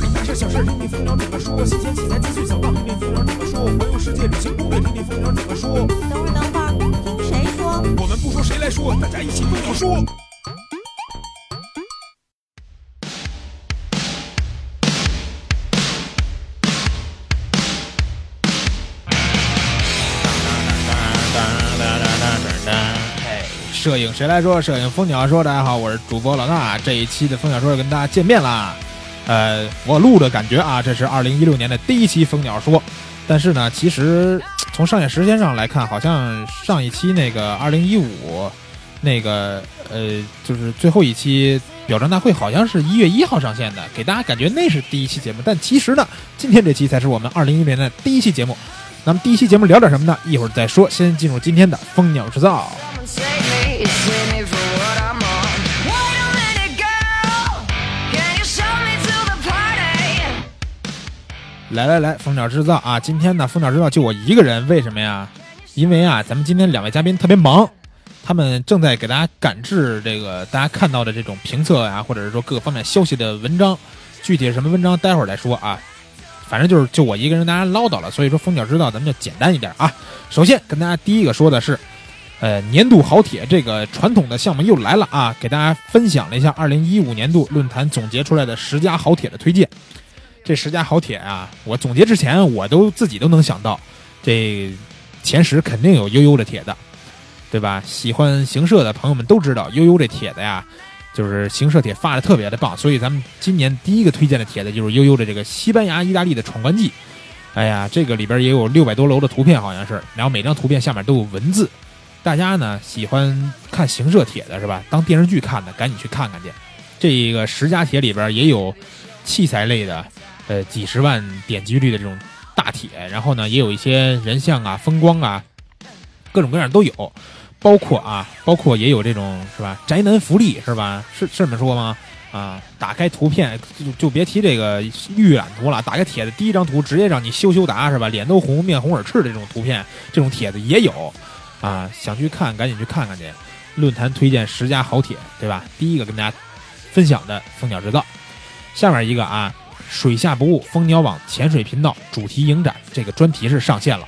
里大事小事，听听蜂鸟怎么说。新鲜器材资讯小道，听听蜂鸟怎么说。环游世界旅行攻略，听听蜂鸟怎么说。等会儿，等会儿，听谁说？我们不说谁来说，大家一起蜂鸟说。哎，摄影谁来说？摄影蜂鸟说。大家好，我是主播老大。这一期的蜂鸟说跟大家见面啦。呃，我录的感觉啊，这是二零一六年的第一期蜂鸟说。但是呢，其实从上线时间上来看，好像上一期那个二零一五那个呃，就是最后一期表彰大会，好像是一月一号上线的，给大家感觉那是第一期节目。但其实呢，今天这期才是我们二零一六年的第一期节目。那么第一期节目聊点什么呢？一会儿再说。先进入今天的蜂鸟制造。来来来，蜂鸟制造啊！今天呢，蜂鸟制造就我一个人，为什么呀？因为啊，咱们今天两位嘉宾特别忙，他们正在给大家赶制这个大家看到的这种评测啊，或者是说各个方面消息的文章。具体是什么文章，待会儿再说啊。反正就是就我一个人，大家唠叨了，所以说蜂鸟制造咱们就简单一点啊。首先跟大家第一个说的是，呃，年度好帖这个传统的项目又来了啊，给大家分享了一下二零一五年度论坛总结出来的十佳好帖的推荐。这十佳好帖啊，我总结之前我都自己都能想到，这前十肯定有悠悠的帖子，对吧？喜欢行社的朋友们都知道悠悠这帖子呀。就是行社帖发的特别的棒，所以咱们今年第一个推荐的帖子就是悠悠的这个西班牙、意大利的闯关记。哎呀，这个里边也有六百多楼的图片，好像是，然后每张图片下面都有文字。大家呢喜欢看行社帖的是吧？当电视剧看的，赶紧去看看去。这个十佳帖里边也有器材类的，呃，几十万点击率的这种大帖，然后呢也有一些人像啊、风光啊，各种各样都有。包括啊，包括也有这种是吧？宅男福利是吧？是是这么说吗？啊，打开图片就就别提这个预览图了，打开帖子第一张图直接让你羞羞答是吧？脸都红，面红耳赤这种图片，这种帖子也有啊。想去看赶紧去看看去。论坛推荐十佳好帖，对吧？第一个跟大家分享的蜂鸟制造，下面一个啊，水下不误蜂鸟网潜水频道主题影展这个专题是上线了。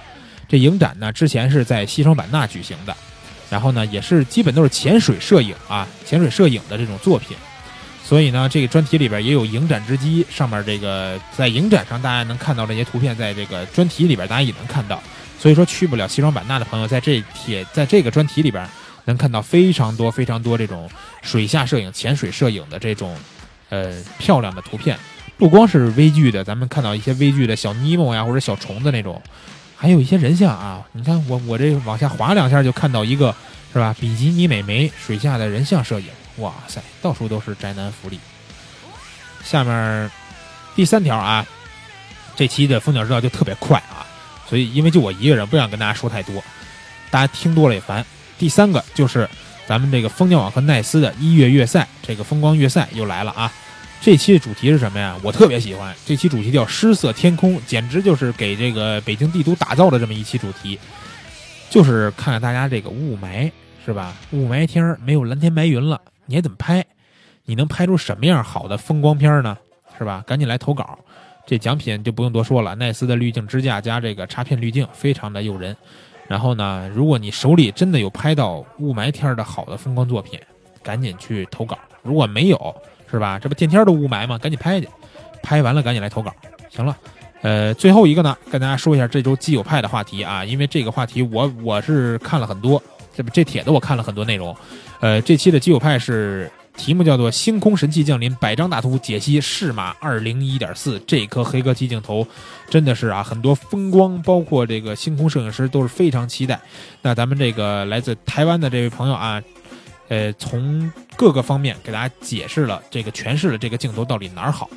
这影展呢之前是在西双版纳举行的。然后呢，也是基本都是潜水摄影啊，潜水摄影的这种作品，所以呢，这个专题里边也有影展之机，上面这个在影展上大家能看到这些图片，在这个专题里边大家也能看到。所以说去不了西双版纳的朋友，在这帖在这个专题里边能看到非常多非常多这种水下摄影、潜水摄影的这种呃漂亮的图片，不光是微距的，咱们看到一些微距的小尼莫呀或者小虫子那种。还有一些人像啊，你看我我这往下滑两下就看到一个，是吧？比基尼美眉水下的人像摄影，哇塞，到处都是宅男福利。下面第三条啊，这期的蜂鸟知道就特别快啊，所以因为就我一个人，不想跟大家说太多，大家听多了也烦。第三个就是咱们这个蜂鸟网和奈斯的一月月赛，这个风光月赛又来了啊。这期的主题是什么呀？我特别喜欢这期主题叫“失色天空”，简直就是给这个北京地图打造的这么一期主题。就是看看大家这个雾霾是吧？雾霾天没有蓝天白云了，你还怎么拍？你能拍出什么样好的风光片呢？是吧？赶紧来投稿，这奖品就不用多说了，奈斯的滤镜支架加这个插片滤镜非常的诱人。然后呢，如果你手里真的有拍到雾霾天的好的风光作品，赶紧去投稿。如果没有，是吧？这不天天都雾霾吗？赶紧拍去，拍完了赶紧来投稿。行了，呃，最后一个呢，跟大家说一下这周基友派的话题啊，因为这个话题我我是看了很多，这不这帖子我看了很多内容。呃，这期的基友派是题目叫做《星空神器降临》，百张大图解析适马二零一点四这颗黑科技镜头，真的是啊，很多风光，包括这个星空摄影师都是非常期待。那咱们这个来自台湾的这位朋友啊。呃，从各个方面给大家解释了这个诠释了这个镜头到底哪儿好，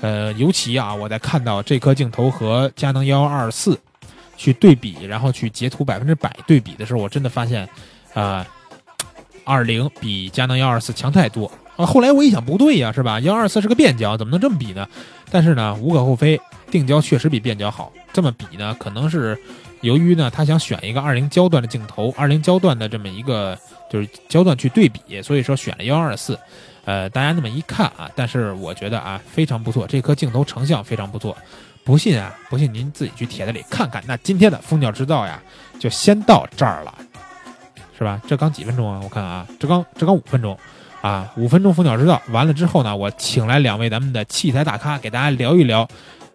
呃，尤其啊，我在看到这颗镜头和佳能幺幺二四去对比，然后去截图百分之百对比的时候，我真的发现，啊，二零比佳能幺二四强太多啊。后来我一想，不对呀，是吧？幺二四是个变焦，怎么能这么比呢？但是呢，无可厚非，定焦确实比变焦好。这么比呢，可能是由于呢，他想选一个二零焦段的镜头，二零焦段的这么一个就是焦段去对比，所以说选了幺二四。呃，大家那么一看啊，但是我觉得啊，非常不错，这颗镜头成像非常不错。不信啊，不信您自己去帖子里看看。那今天的蜂鸟制造呀，就先到这儿了，是吧？这刚几分钟啊？我看啊，这刚这刚五分钟啊，五分钟蜂鸟制造完了之后呢，我请来两位咱们的器材大咖，给大家聊一聊。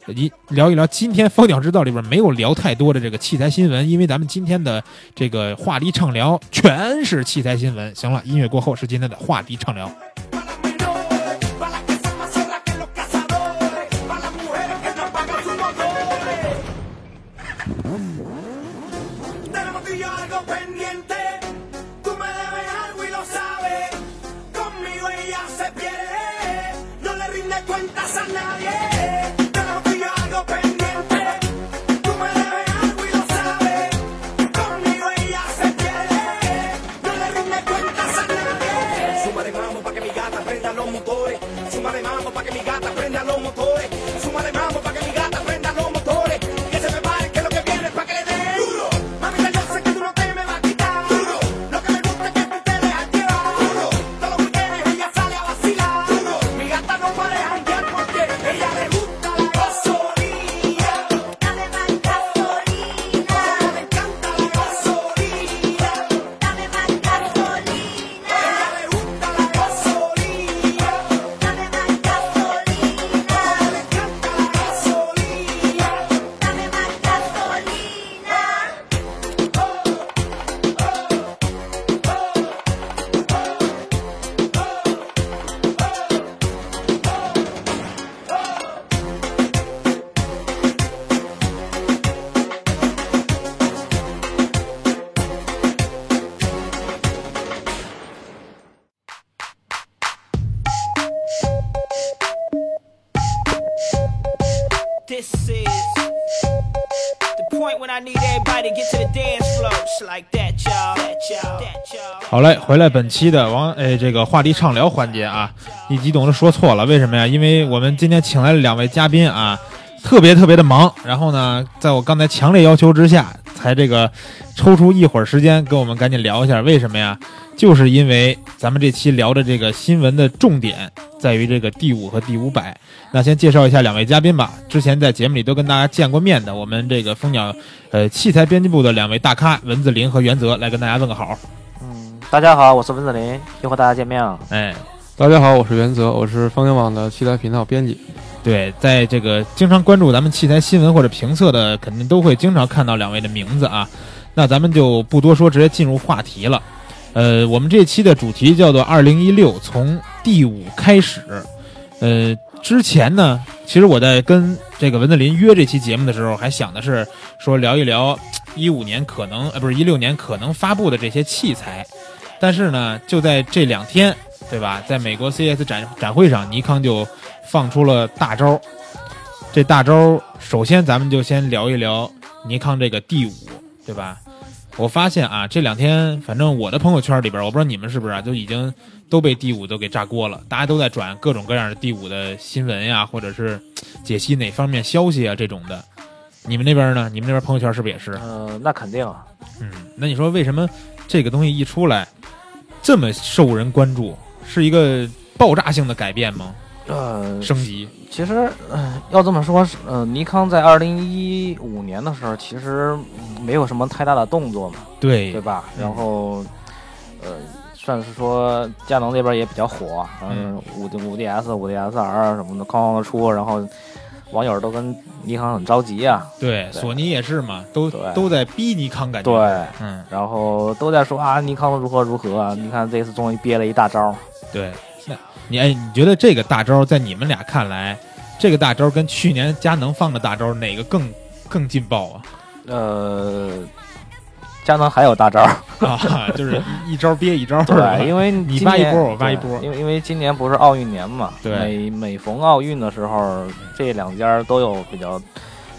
你聊一聊今天蜂鸟之道里边没有聊太多的这个器材新闻，因为咱们今天的这个话题畅聊全是器材新闻。行了，音乐过后是今天的话题畅聊。好嘞，回来本期的王诶这个话题畅聊环节啊，一激动的说错了，为什么呀？因为我们今天请来了两位嘉宾啊，特别特别的忙，然后呢，在我刚才强烈要求之下，才这个抽出一会儿时间跟我们赶紧聊一下，为什么呀？就是因为咱们这期聊的这个新闻的重点在于这个第五和第五百。那先介绍一下两位嘉宾吧，之前在节目里都跟大家见过面的，我们这个蜂鸟呃器材编辑部的两位大咖文子林和原则来跟大家问个好。嗯，大家好，我是文子林，又和大家见面了。哎，大家好，我是袁泽，我是方言网的器材频道编辑。对，在这个经常关注咱们器材新闻或者评测的，肯定都会经常看到两位的名字啊。那咱们就不多说，直接进入话题了。呃，我们这期的主题叫做“二零一六从第五开始”。呃，之前呢，其实我在跟这个文子林约这期节目的时候，还想的是说聊一聊一五年可能呃不是一六年可能发布的这些器材。但是呢，就在这两天，对吧？在美国 CES 展展会上，尼康就放出了大招。这大招，首先咱们就先聊一聊尼康这个 D 五，对吧？我发现啊，这两天反正我的朋友圈里边，我不知道你们是不是啊，就已经都被 D 五都给炸锅了，大家都在转各种各样的 D 五的新闻呀，或者是解析哪方面消息啊这种的。你们那边呢？你们那边朋友圈是不是也是？呃，那肯定啊，嗯，那你说为什么这个东西一出来这么受人关注？是一个爆炸性的改变吗？呃，升级？其实，呃，要这么说，是呃，尼康在二零一五年的时候，其实没有什么太大的动作嘛，对对吧？嗯然后，呃，算是说佳能那边也比较火，嗯，五五 DS、五 DS R 什么的哐哐的出，然后网友都跟尼康很着急啊，对，对。索尼也是嘛，都都在逼尼康，感觉。对，嗯，然后都在说啊，尼康如何如何啊，你看这次终于憋了一大招，对。那你哎，你觉得这个大招在你们俩看来，这个大招跟去年佳能放的大招哪个更更劲爆啊？呃，佳能还有大招。啊，就是一一招憋一招，对，因为你今年挖一波我挖一对波因为因为今年不是奥运年嘛，对每每逢奥运的时候，这两家都有比较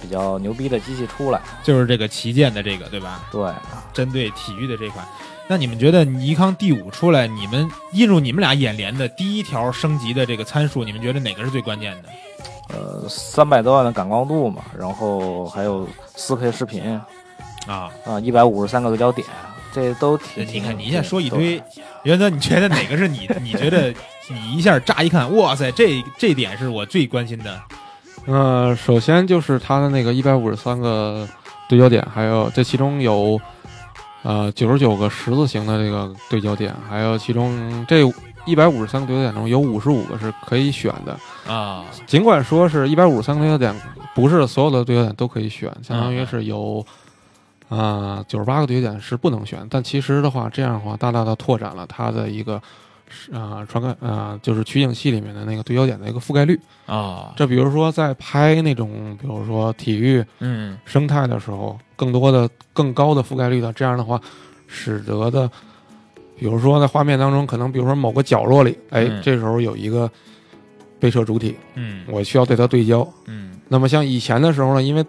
比较牛逼的机器出来。就是这个旗舰的这个，对吧？对，针对体育的这款。那你们觉得尼康 D 五出来，你们映入你们俩眼帘的第一条升级的这个参数，你们觉得哪个是最关键的？呃，三百多万的感光度嘛，然后还有四 K 视频，啊。啊，一百五十三个对焦点，这都挺。你看你一下说一堆，原则你觉得哪个是你？你觉得你一下乍一看，哇塞，这这点是我最关心的呃，首先就是它的那个一百五十三个对焦点，还有这其中有呃九十九个十字形的这个对焦点，还有其中这一百五十三个对焦点中有五十五个是可以选的。啊尽管说是一百五十三个对焦点，不是所有的对焦点都可以选，相当于是有啊九十八个对焦点是不能选。但其实的话，这样的话大大的拓展了它的一个啊传感啊就是取景器里面的那个对焦点的一个覆盖率。啊，这比如说在拍那种，比如说体育嗯生态的时候，更多的、更高的覆盖率的，这样的话，使得的，比如说在画面当中，可能比如说某个角落里，哎，嗯这时候有一个被摄主体，嗯我需要对它对焦。嗯那么像以前的时候呢，因为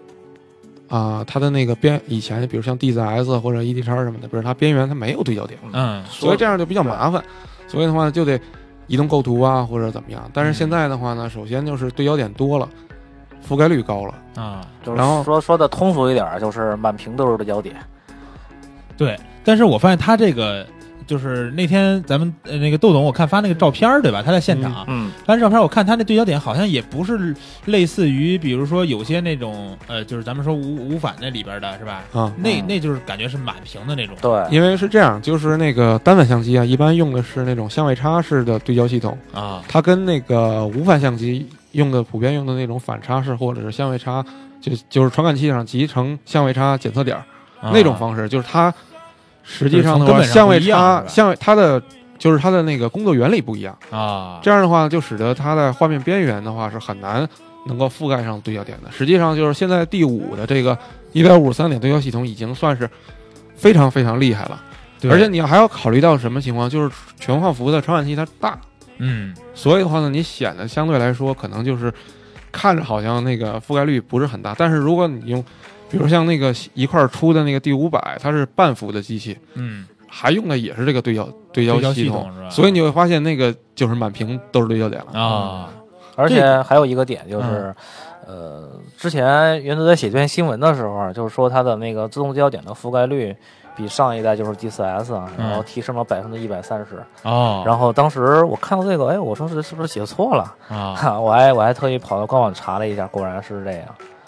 啊、它的那个边以前，比如像 DZS 或者 E D 叉什么的，比如它边缘它没有对焦点，嗯所以这样就比较麻烦。所以的话就得移动构图啊，或者怎么样。但是现在的话呢，首先就是对焦点多了，覆盖率高了。啊，就是然后说说的通俗一点，就是满屏都是对焦点。对。但是我发现它这个就是那天咱们呃那个窦总，我看发那个照片儿对吧？他在现场，嗯，发那照片，我看他那对焦点好像也不是类似于，比如说有些那种呃，就是咱们说无无反那里边的是吧？啊，那嗯那就是感觉是满屏的那种。对，因为是这样，就是那个单反相机啊，一般用的是那种相位差式的对焦系统，啊。它跟那个无反相机用的普遍用的那种反差式或者是相位差，就就是传感器上集成相位差检测点那种方式，就是它实际上的话，相位差相位它的就是它的那个工作原理不一样，啊，这样的话就使得它的画面边缘的话是很难能够覆盖上对焦点的。实际上就是现在第五的这个一百五十三点对焦系统已经算是非常非常厉害了。对而且你还要考虑到什么情况？就是全画幅的传感器它大，嗯所以的话呢，你显得相对来说可能就是看着好像那个覆盖率不是很大。但是如果你用，比如像那个一块出的那个 D 五百，它是半幅的机器，嗯还用的也是这个对焦对焦系系统是吧所以你会发现那个就是满屏都是对焦点了。啊而且还有一个点就是，呃，之前原则在写这篇新闻的时候啊，就是说它的那个自动对焦点的覆盖率比上一代就是 D 4 S 啊，嗯然后提升了百分之一百三十。哦，然后当时我看到这个，哎，我说是是不是写错了？啊哈，我还我还特意跑到官网查了一下，果然是这样。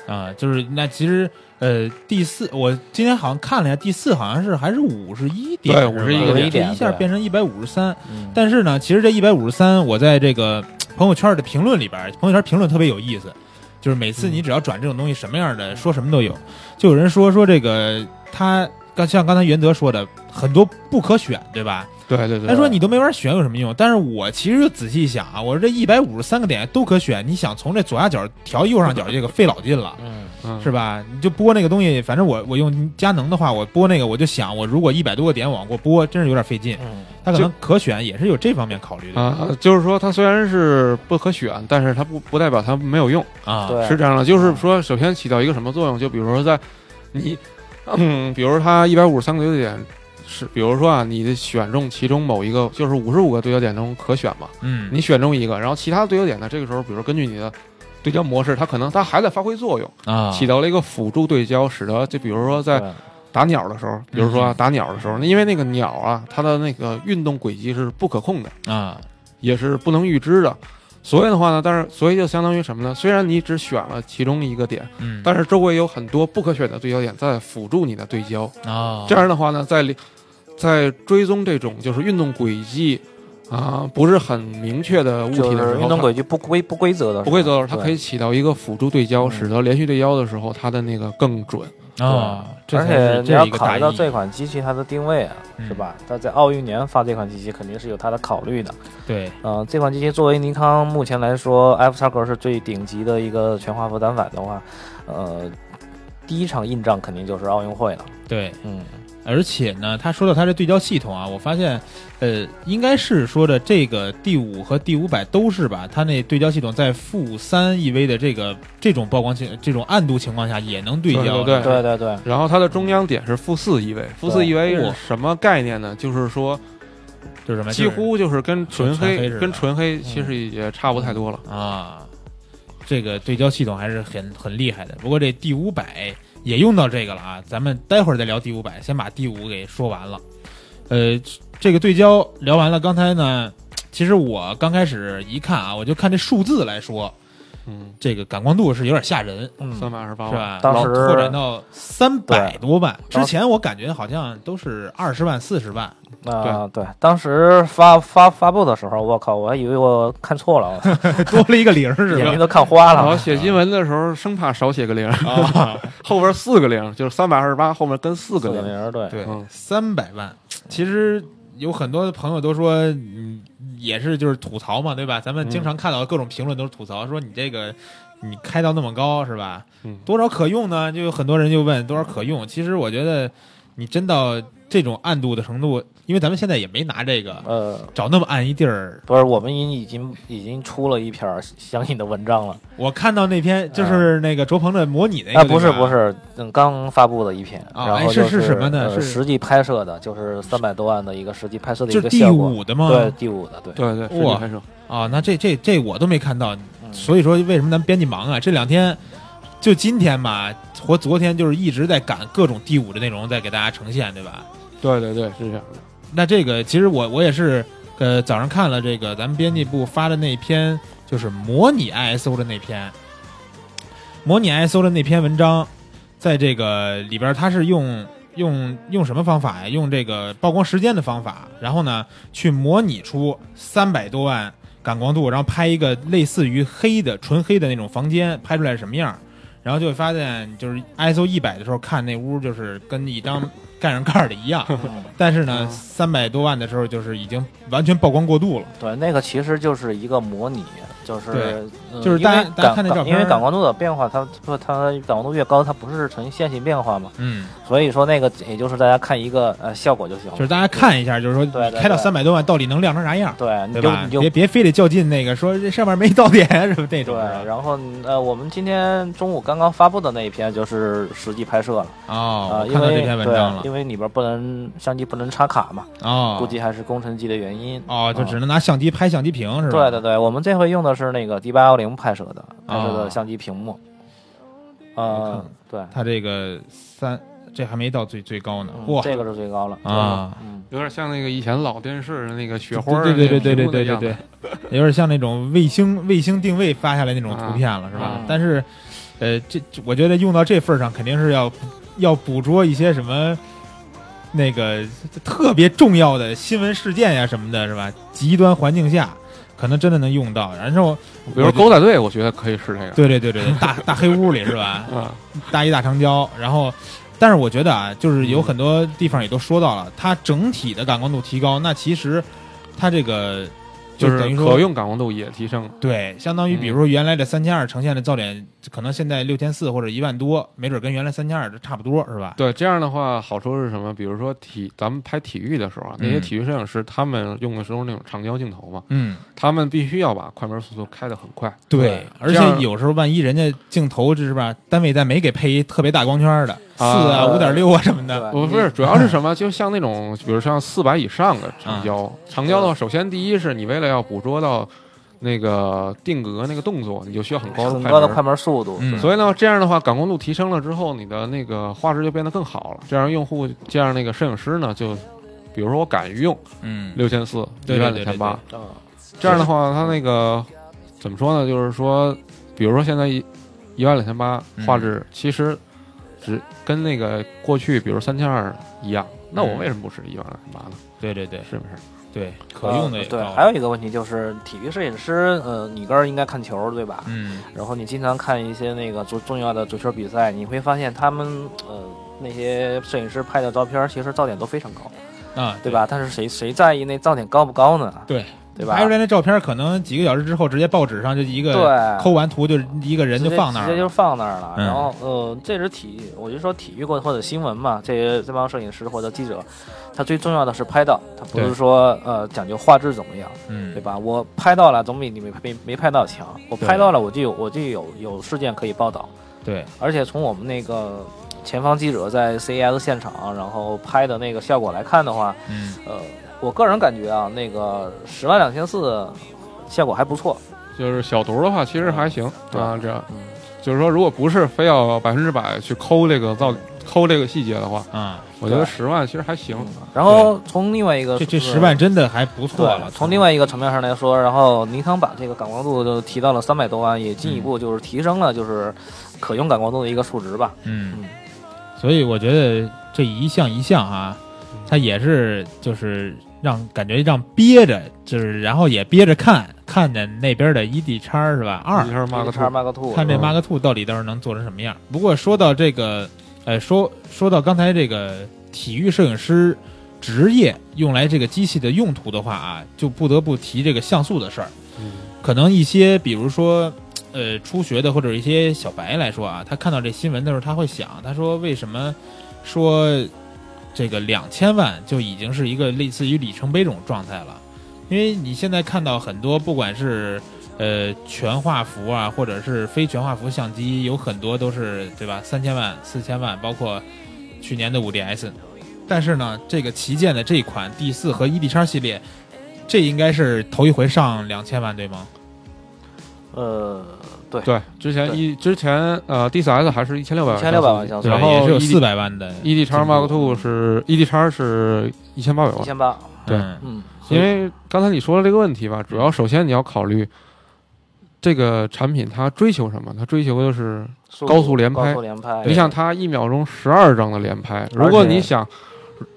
啊，就是那其实呃第四，我今天好像看了一下，第四好像是还是五十一点，对是吧51个点这一下变成一百五十三。嗯，但是呢，其实这一百五十三，我在这个朋友圈的评论里边，朋友圈评论特别有意思，就是每次你只要转这种东西，什么样的说什么都有。就有人说说这个他刚像刚才袁德说的，很多不可选，对吧？对对对，他说你都没法选有什么用？但是我其实就仔细想啊，我说这一百五十三个点都可选，你想从这左下角调右上角，这个费老劲了。嗯，嗯是吧？你就播那个东西，反正我我用佳能的话，我播那个我就想，我如果一百多个点往过播，真是有点费劲。嗯，它可能可选也是有这方面考虑的啊，就是说它虽然是不可选，但是它不不代表它没有用。啊。是这样的，就是说，首先起到一个什么作用？就比如说在你，嗯，比如说它一百五十三个对焦点是，比如说啊，你的选中其中某一个，就是五十五个对焦点中可选嘛，嗯，你选中一个，然后其他对焦点呢，这个时候，比如根据你的对焦模式，它可能它还在发挥作用，啊，起到了一个辅助对焦，使得就比如说在打鸟的时候，比如说打鸟的时候，那因为那个鸟啊，它的那个运动轨迹是不可控的。啊，也是不能预知的。所以的话呢，但是所以就相当于什么呢？虽然你只选了其中一个点，嗯，但是周围有很多不可选的对焦点在辅助你的对焦。啊，这样的话呢，在里在追踪这种就是运动轨迹啊不是很明确的物体的时候，运动轨迹不规不规则的时候，不规则的时候，它可以起到一个辅助对焦，嗯。使得连续对焦的时候它的那个更准。啊，而且你要考虑到这款机器它的定位啊，嗯。是吧？它在奥运年发这款机器肯定是有它的考虑的。对，呃，这款机器作为尼康目前来说 F 叉格是最顶级的一个全画幅单反的话，呃，第一场硬仗肯定就是奥运会了。对，嗯，而且呢，他说到他这对焦系统啊，我发现，呃，应该是说的这个第五和第五百都是吧？它那对焦系统在负三 EV 的这个这种曝光情、这种暗度情况下也能对焦，对对对对对，然后它的中央点是负四 EV，负四 EV 是什么概念呢？就是说就是什么？几乎就是跟纯黑纯黑跟纯黑其实也差不太多了。啊，这个对焦系统还是很很厉害的。不过这第五百也用到这个了啊。咱们待会儿再聊第五百，先把第五给说完了。呃，这个对焦聊完了，刚才呢，其实我刚开始一看啊，我就看这数字来说，嗯，这个感光度是有点吓人，嗯，三百二十八是吧？当时拓展到三百多万，之前我感觉好像都是二十万、四十万。啊、对，当时发发发布的时候，我靠，我还以为我看错了，多了一个零是吧？眼睛都看花了。我写新闻的时候生怕少写个零，啊，后边四个零，就是三百二十八后面跟四四个个零。零，对，对嗯，三百万，其实有很多朋友都说，嗯，也是就是吐槽嘛，对吧？咱们经常看到各种评论都是吐槽，说你这个你开到那么高是吧？嗯多少可用呢？就有很多人就问多少可用。其实我觉得你真到这种暗度的程度，因为咱们现在也没拿这个呃，找那么暗一地儿。不是，我们已经已经出了一篇儿相应的文章了。我看到那篇就是那个卓鹏的模拟那个，啊，不是不，是，嗯，刚发布的一篇，啊然后哎是就是什么呢呃是实际拍摄的，就是三百多万的一个实际拍摄的一就第个效果。五的吗？对，第五的，对，对对，实际拍摄。啊，那这这这我都没看到，嗯所以说为什么咱们编辑忙啊？这两天就今天吧，或昨天就是一直在赶各种第五的内容，在给大家呈现，对吧？对对对，是这样的。那这个其实我我也是，呃，早上看了这个咱们编辑部发的那篇，就是模拟 ISO 的那篇，模拟 ISO 的那篇文章，在这个里边它是用用用什么方法呀？用这个曝光时间的方法，然后呢去模拟出三百多万感光度，然后拍一个类似于黑的纯黑的那种房间，拍出来什么样？然后就会发现，就是 ISO 一百的时候看那屋就是跟一张盖上盖儿的一样，嗯 但是呢，三百多万的时候就是已经完全曝光过度了。对，那个其实就是一个模拟，就是就是大家因为大家看那感照片因为感光度的变化，它不它感光度越高，它不是呈线性变化嘛，嗯，所以说那个也就是大家看一个呃效果就行了。就是大家看一下，就是说开到对三百多万到底能亮成啥样，对，你对吧？就你就别别非得较劲那个说这上面没到点 什么那种。对，然后呃，我们今天中午刚刚发布的那一篇就是实际拍摄了哦，啊、因为看到这篇文章，了。因为里边不能相机不能插卡嘛，哦，估计还是工程机的原因。哦，就啊只能拿相机拍相机屏是吧？对对对，我们这回用的是那个 D 八幺零拍摄的拍摄哦的相机屏幕。我呃，对，它这个三，这还没到最最高呢。嗯哇，这个是最高了啊，嗯，有点像那个以前老电视那个雪花对对对对对对对有点像那种卫星卫星定位发下来那种图片了，是吧啊？但是，呃，这这我觉得用到这份上，肯定是要要捕捉一些什么那个特别重要的新闻事件呀什么的，是吧？极端环境下，可能真的能用到。然后，比如狗仔队，我觉得可以是这个。对对对对对，大大黑屋里是吧？啊，大一大长焦，然后，但是我觉得啊，就是有很多地方也都说到了，它整体的感光度提高，那其实它这个就是等于说可用感光度也提升。对，相当于比如说原来的三千二呈现的噪点，可能现在六千四或者一万多，没准跟原来三千二差不多，是吧？对，这样的话好处是什么？比如说体，咱们拍体育的时候啊，那些嗯体育摄影师他们用的时候那种长焦镜头嘛，嗯，他们必须要把快门速度开得很快。对，而且有时候万一人家镜头是吧，单位再没给配一特别大光圈的四啊啊、五点六啊什么的，对不是，主要是什么？就像那种，比如像四百以上的长焦，长焦的话，首先第一是你为了要捕捉到那个定格那个动作，你就需要很高的快门很高的快门速度，嗯所以呢，这样的话，感光度提升了之后，你的那个画质就变得更好了。这样用户，这样那个摄影师呢，就比如说我敢于用嗯，六千四、一万两千八，嗯，这样的话，他那个怎么说呢？就是说，比如说现在一一万两千八嗯。画质，其实只跟那个过去，比如三千二一样。那我嗯为什么不是一万两千八呢？对对对是不是？对，可用的呃对，还有一个问题就是体育摄影师，呃，你个人应该看球对吧？嗯然后你经常看一些那个足重要的足球比赛，你会发现他们呃那些摄影师拍的照片，其实噪点都非常高，啊，对吧？但是谁谁在意那噪点高不高呢？对对吧？拍出来那照片可能几个小时之后，直接报纸上就一个对抠完图就一个人就放那儿了。直接就放那儿了。嗯然后呃，这是体，我就说体育过或者新闻嘛，这些这帮摄影师或者记者，他最重要的是拍到，他不是说呃讲究画质怎么样，嗯对，吧？我拍到了总比你没没没拍到强。我拍到了，我就有我就有有事件可以报道。对，而且从我们那个前方记者在 CES 现场，然后拍的那个效果来看的话，嗯呃，我个人感觉啊，那个十万两千四效果还不错。就是小图的话，其实还行对啊。这样，嗯，就是说，如果不是非要百分之百去抠这个造抠这个细节的话，啊，我觉得十万其实还行。然后从另外一个这这十万真的还不错了。从另外一个层面上来说，然后尼康把这个感光度就提到了三百多万，也进一步就是提升了就是可用感光度的一个数值吧。嗯嗯，所以我觉得这一项一项啊，它也是就是让感觉让憋着，就是然后也憋着看，看着那边的 ED 叉是吧？二一下 Mark 叉 Two，Mark Two，看这嗯 Mark Two 到底到时候能做成什么样。不过说到这个，呃，说说到刚才这个体育摄影师职业用来这个机器的用途的话啊，就不得不提这个像素的事儿。嗯可能一些比如说，呃，初学的或者一些小白来说啊，他看到这新闻的时候，他会想，他说为什么说这个两千万就已经是一个类似于里程碑这种状态了？因为你现在看到很多，不管是呃全画幅啊，或者是非全画幅相机，有很多都是对吧？三千万、四千万，包括去年的五 DS。但是呢，这个旗舰的这款 D 四和 ED 叉系列，这应该是头一回上两千万，对吗？呃，对，对，之前一之前呃 D 四 S 还是一千六百万，一千六百万像素，然后也是有四百万的 E D 叉 Mark Two 是 ED 叉是一千八百万，一千八，对。嗯。嗯，因为刚才你说的这个问题吧，主要首先你要考虑这个产品它追求什么？它追求的是高速连拍高速连拍，你想它一秒钟十二张的连拍，如果你想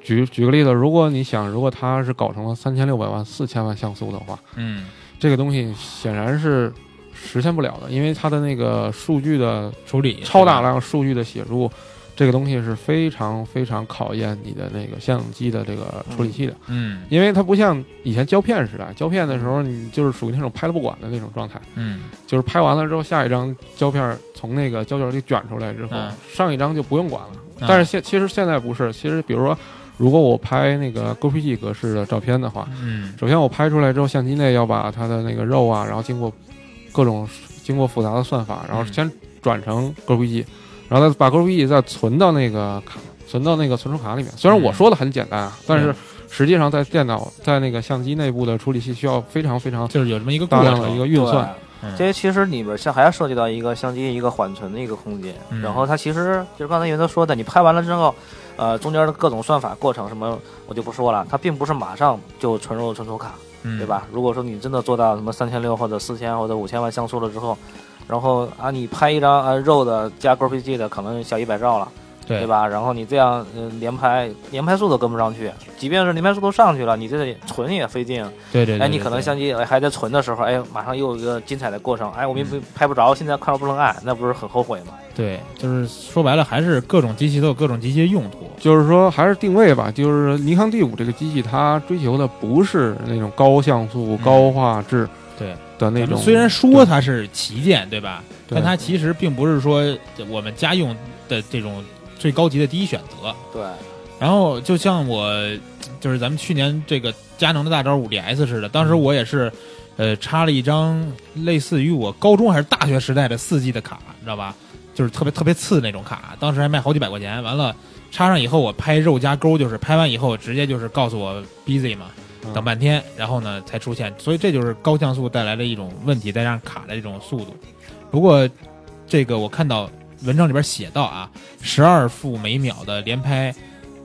举举个例子，如果你想如果它是搞成了三千六百万、四千万像素的话，嗯。这个东西显然是实现不了的，因为它的那个数据的处理超大量数据的写入，这个东西是非常非常考验你的那个相机的这个处理器的，嗯。因为它不像以前胶片时代，胶片的时候你就是属于那种拍了不管的那种状态，嗯。就是拍完了之后下一张胶片从那个胶卷里卷出来之后，嗯上一张就不用管了。啊但是现其实现在不是，其实比如说，如果我拍那个 GPG 格式的照片的话，嗯首先我拍出来之后，相机内要把它的那个肉啊，然后经过各种经过复杂的算法，然后嗯先转成 GPG，然后再把 GPG 再存到那个卡，存到那个存储卡里面。虽然我嗯说的很简单啊，但是嗯实际上在电脑在那个相机内部的处理器需要非常非常就是有这么一个大量的一，个运算。嗯这些其实里边像还要涉及到一个相机一个缓存的一个空间，嗯然后它其实就是刚才云德说的，你拍完了之后，呃，中间的各种算法过程什么我就不说了，它并不是马上就存入存储卡，嗯对？吧？如果说你真的做到什么三千六或者四千或者五千万像素了之后，然后啊你拍一张啊肉的加 GPG 的可能小一百兆了。对对？吧？然后你这样，嗯、连拍连拍速都跟不上去，即便是连拍速度上去了，你这存也费劲。对对对，哎，你可能相机哎还在存的时候，哎，马上又有一个精彩的过程，哎，我们嗯拍不着，现在快要不能按，那不是很后悔吗？对，就是说白了，还是各种机器都有各种机器的用途。就是说，还是定位吧。就是尼康 D 五这个机器，它追求的不是那种高像素、高画质对的那种。虽然说它是旗舰，对吧？对但它其实并不是说我们家用的这种最高级的第一选择。对，然后就像我，就是咱们去年这个佳能的大招五 DS 似的，当时我也是，呃，插了一张类似于我高中还是大学时代的四 G 的卡，你知道吧？就是特别特别次那种卡，当时还卖好几百块钱。完了，插上以后我拍肉加勾，就是拍完以后直接就是告诉我 busy 嘛，嗯等半天，然后呢才出现。所以这就是高像素带来的一种问题，再加上卡的这种速度。不过这个我看到文章里边写到啊，十二幅每秒的连拍，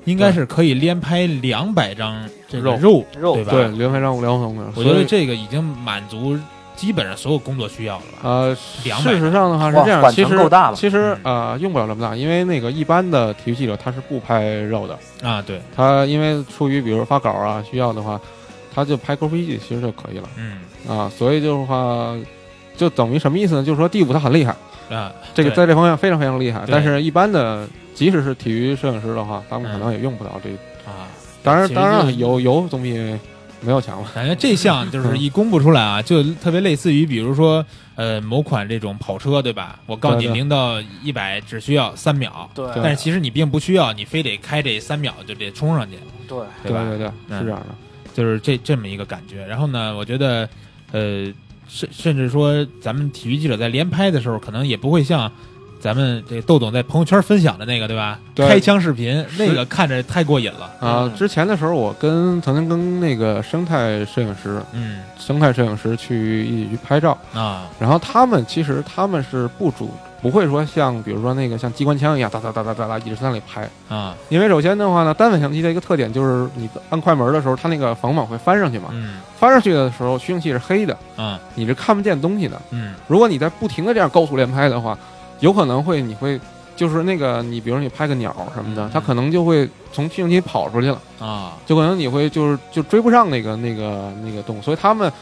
应该是可以连拍两百张这个肉，肉对吧？对，连拍张五两百张。我觉得所以这个已经满足基本上所有工作需要了吧？呃，200事实上的话是这样，其实够大了其实啊呃用不了这么大，因为那个一般的体育记者他是不拍肉的，啊，对，他因为出于比如发稿啊需要的话，他就拍 GoPG 其实就可以了嗯啊，所以就是话就等于什么意思呢？就是说第五他很厉害，啊，这个在这方面非常非常厉害，但是一般的即使是体育摄影师的话，他们可能也用不到这。啊，当然当然了有有总比没有强了。感觉这项就是 一公布出来啊，就特别类似于，比如说，呃，某款这种跑车，对吧？我告诉你零到一百只需要三秒，对但是其实你并不需要，你非得开这三秒就得冲上去，对，对吧？对对是这样的。就是这这么一个感觉。然后呢，我觉得，呃，甚甚至说，咱们体育记者在连拍的时候，可能也不会像咱们这豆总在朋友圈分享的那个对吧？对。开枪视频那个看着太过瘾了。啊，之前的时候我跟曾经跟那个生态摄影师、嗯。生态摄影师去一起去拍照，啊。然后他们其实他们是不主不会说像比如说那个像机关枪一样哒哒哒哒哒哒一直在那里拍，啊。因为首先的话呢，单反相机的一个特点就是你按快门的时候，它那个防网会翻上去嘛，嗯。翻上去的时候虚影器是黑的，啊。你是看不见东西的。嗯。如果你在不停的这样高速连拍的话，有可能会你会就是那个你比如说你拍个鸟什么的嗯，它可能就会从虚影器跑出去了，啊。就可能你会就是就追不上那个那个那个动物，所以他们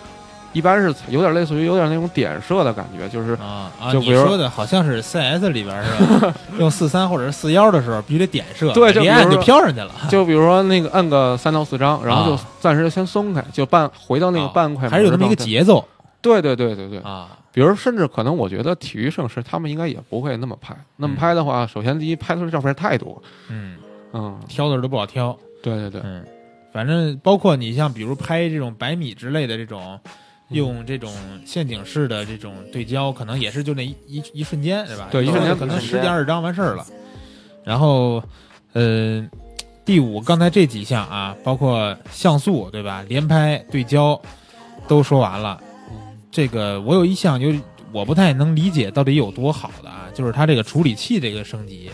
一般是有点类似于有点那种点射的感觉，就是啊啊！就比如你说的好像是 CS 里边是吧？用四三或者是四幺的时候，必须得点射，对就比如一按就飘上去了。就比如说那个按个三到四张，然后就啊暂时先松开，就半回到那个啊半快门还是有那么一个。节奏对对对对对，啊。比如甚至可能我觉得体育摄影师他们应该也不会那么拍，那么拍的话，首先第一拍出来照片太多，嗯，嗯，挑的都不好挑。对对对，嗯，反正包括你像比如拍这种百米之类的这种，用这种陷阱式的这种对焦，可能也是就那一一一瞬间，对吧？对一瞬间可能十几二十张完事儿了。然后，呃，第五刚才这几项啊，包括像素，对吧？连拍、对焦都说完了。这个我有一项就我不太能理解到底有多好的啊，就是它这个处理器这个升级。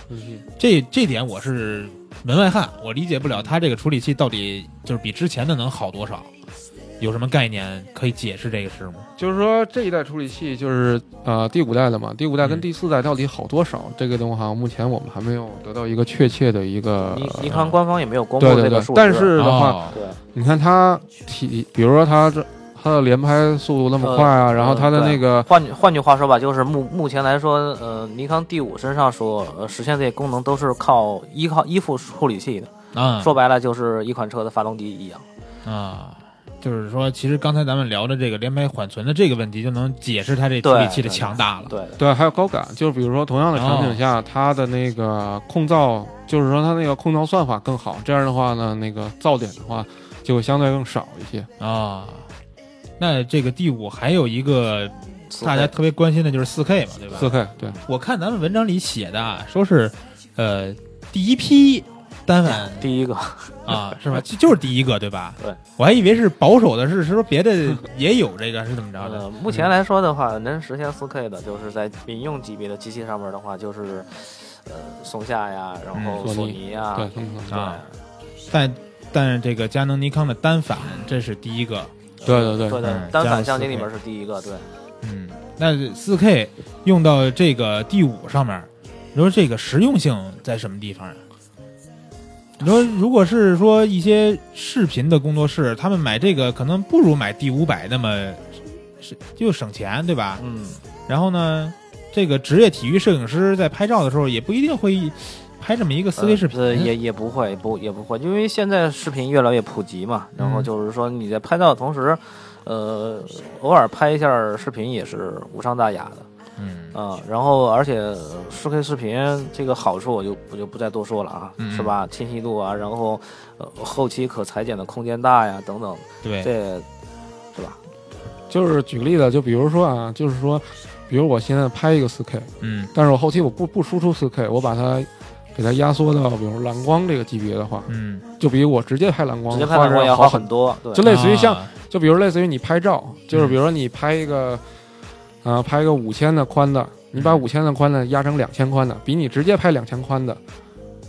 这这点我是门外汉，我理解不了它这个处理器到底就是比之前的能好多少，有什么概念可以解释这个事吗？就是说这一代处理器就是呃第五代的嘛，第五代跟嗯第四代到底好多少？这个东西好像目前我们还没有得到一个确切的一个尼尼康官方也没有公布这个数，值，对但是的话，你看它体，比如说它这它的连拍速度那么快啊，呃然后它的那个换句换句话说吧，就是目目前来说，呃，尼康 D 五身上所呃实现这些功能都是靠依靠依附处理器的。啊说白了，就是一款车的发动机一样。啊，就是说，其实刚才咱们聊的这个连排缓存的这个问题，就能解释它这处理器的强大了。对，对，还有高感，就是比如说同样的场景下，它的那个控噪，就是说它那个控噪算法更好，这样的话呢，那个噪点的话就会相对更少一些。啊，那这个第五还有一个大家特别关心的就是四 K 嘛，对吧？四 K 对，我看咱们文章里写的啊，说是呃第一批单反第一个，啊，是吧？就就是第一个，对吧？对，我还以为是保守的是，是说别的也有这个，是怎么着的？呃，目前来说的话，能实现 4K 的，就是在民用级别的机器上面的话，就是呃松下呀，然后嗯索尼呀，对，嗯嗯啊但但是这个佳能、尼康的单反，这是第一个。对对对对单反相机里面是第一个，对。嗯，那四 K 用到这个第五上面，你说这个实用性在什么地方呀？你说，如果是说一些视频的工作室，他们买这个可能不如买 D 五百那么是就省钱，对吧？嗯，然后呢，这个职业体育摄影师在拍照的时候，也不一定会拍这么一个四 K 视频。呃，也也不会，不也不会，因为现在视频越来越普及嘛，然后嗯就是说你在拍照的同时，呃，偶尔拍一下视频也是无伤大雅的。嗯。啊、然后而且四 K 视频这个好处我就我就不再多说了啊，嗯。是吧？清晰度啊，然后呃后期可裁剪的空间大呀，等等，对，这是吧？就是举个例子，就比如说啊，就是说，比如我现在拍一个四 K，嗯。但是我后期我不不输出四 K，我把它给它压缩到比如蓝光这个级别的话，嗯，就比我直接拍蓝光直接拍蓝光要好很很多，对，就类似于像啊就比如类似于你拍照，就是嗯。比如说你拍一个，啊、拍个五千的宽的，你把嗯五千的宽的压成两千宽的，比你直接拍两千宽的，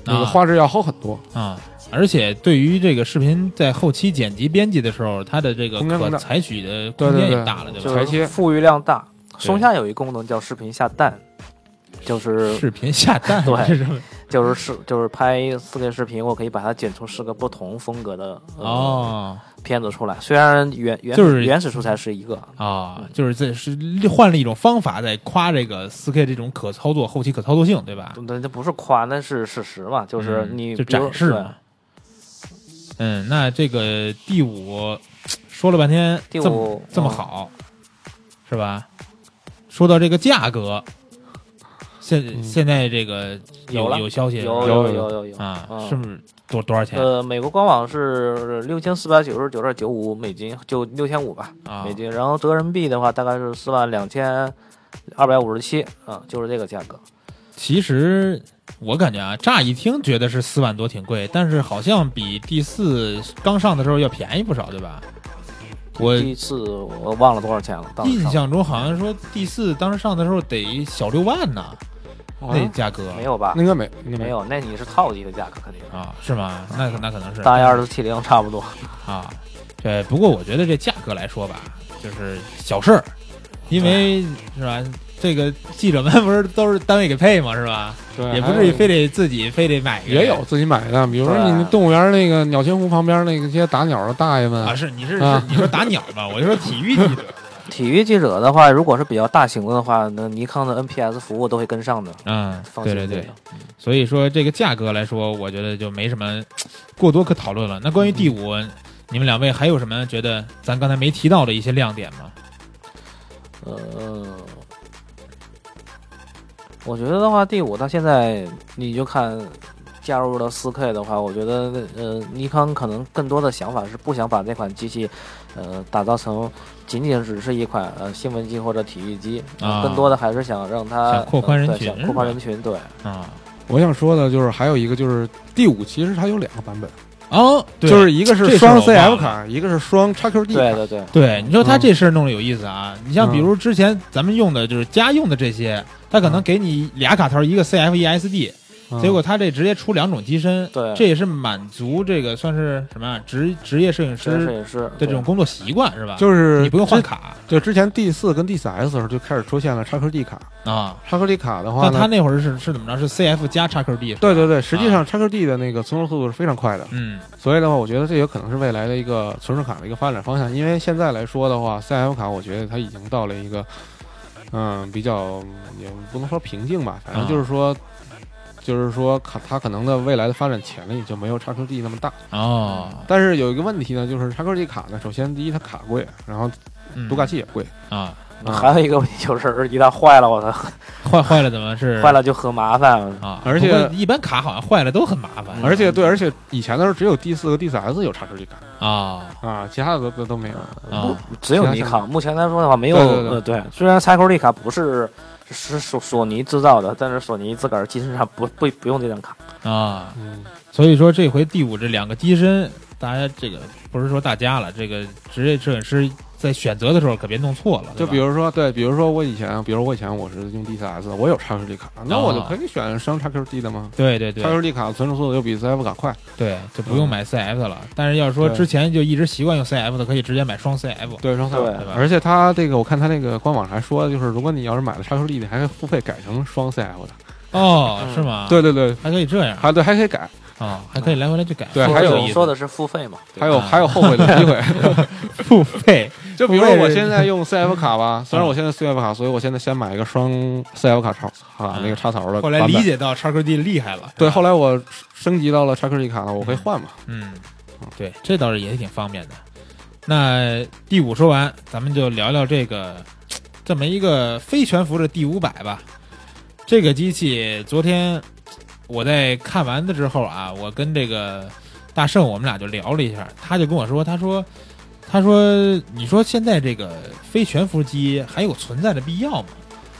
那啊个画质要好很多。啊，而且对于这个视频在后期剪辑编辑的时候，它的这个可采取的空间也大了，对吧？就是裁切富裕量大。松下有一功能叫视频下蛋，就是视频下蛋，对 就是视就是拍四个视频，我可以把它剪出四个不同风格的、呃、哦片子出来。虽然原原就是原始素材是一个，啊，就是这是换了一种方法在夸这个四 K 这种可操作后期可操作性，对吧？那这不是夸，那是事实嘛。就是嗯就你展示嘛。嗯，那这个第五说了半天，第这么五这么嗯好，是吧？说到这个价格，现嗯。现在这个有有了。有消息有有有有有有。啊，嗯。是不是多多少钱？呃，美国官网是六千四百九十九点九五美金，就六千五吧啊。美？金，然后折人民币的话大概是四万两千二百五十七啊，就是这个价格。其实我感觉啊，乍一听觉得是四万多挺贵，但是好像比第四刚上的时候要便宜不少，对吧？我第一次我忘了多少钱了，当时印象中好像说第四当时上的时候得小六万呢，那价格没有吧？应该没，应该没。有，那你是套机的价格肯定，啊，是吗？那可那可能是大一二四七零差不多。啊。对，不过我觉得这价格来说吧，就是小事儿，因为是吧？这个记者们 不是都是单位给配吗？是吧？对，也不至于非得自己非得买一个。也有自己买的，比如说对你动物园那个鸟群湖旁边那个些打鸟的大爷们啊，，是你是啊是你说打鸟吧？我就说体育记者体育记者的话，如果是比较大型的话，那尼康的 NPS 服务都会跟上的。嗯，对对对，所以说这个价格来说，我觉得就没什么过多可讨论了。那关于第五，你们两位还有什么觉得咱刚才没提到的一些亮点吗？呃，我觉得的话，第五到现在你就看加入了 4K 的话，我觉得呃，尼康可能更多的想法是不想把这款机器呃打造成仅仅只是一款呃新闻机或者体育机，呃啊。更多的还是想让它想扩宽人群呃对想扩宽人群，对。啊，我想说的就是还有一个就是第五，其实它有两个版本，哦，对。就是一个这是双我忘 CF 了卡，一个是双 XQD 卡。对对对，对，你说他嗯。这事儿弄得有意思啊！你像比嗯。如之前咱们用的就是家用的这些，他可能给你俩卡头，一个 CF 一 SD，嗯结果他这直接出两种机身，对。这也是满足这个算是什么啊？职职业摄影师影师。的这种工作习惯是吧？就是你不用换，卡。就之前 D 四跟 D 四 S 的时候就开始出现了 XQD 卡。啊。，XQD 卡的话那他，那会儿是是怎么着？是 CF 加 XQD 对对对，实际上 XQD 的那个存储速度是非常快的，嗯。所以的话，我觉得这有可能是未来的一个存储卡的一个发展方向。因为现在来说的话，CF 卡我觉得它已经到了一个，嗯，比较也不能说平静吧，反正就是说，就是说卡它可能的未来的发展潜力就没有叉 Q D 那么大。哦，但是有一个问题呢，就是叉 Q D 卡呢，首先第一它卡贵，然后嗯。读卡器也贵，啊，啊还有一个问题就是，一旦坏了，我操，坏坏了怎么是？坏了就很麻烦。啊？而且一般卡好像坏了都很麻烦。而且对，而且以前的时候只有 D 四和 D 四 S 有叉 Q D 卡。啊。啊，其他的都都都没有。啊。只有尼康，目前来说的话没有对对对。呃对，虽然叉 Q D 卡不是是索索尼制造的，但是索尼自个儿机身上不不不用这张卡。啊！嗯，所以说这回第五这两个机身，大家这个不是说大家了，这个职业摄影师在选择的时候可别弄错了。就比如说，对，比如说我以前，比如我以前我是用 DCS，我有 XQD 卡，那我就可以选双 XQD 的吗对对对？XQD 卡存储速度又比 CF 卡快，对，就不用买 CF 的了。但是要是说之前就一直习惯用 CF 的，可以直接买双 CF。对，双 CF 对对吧而且它这个我看它那个官网还说，就是如果你要是买了 XQD 的，还可以付费改成双 CF 的。哦，嗯是吗？，对对对，还可以这样还对还可以改，啊，还可以来回来去改。对还有说的是付费嘛？还有还有后悔的 机会。付费 就比如说我现在用 CF 卡吧，虽然我现在 CF 卡，所以我现在先买一个双 CF 卡插卡那个插槽的。后来理。解到 XQD 厉害了。对，后来我升级到了 XQD 卡了，我可以换嘛。嗯，对，这倒是也挺方便的。那第五说完，咱们就聊聊这个这么一个非全服的第五百吧。这个机器昨天我在看完的之后啊，我跟这个大圣我们俩就聊了一下，他就跟我说，他说，他说，你说现在这个非全幅机还有存在的必要吗？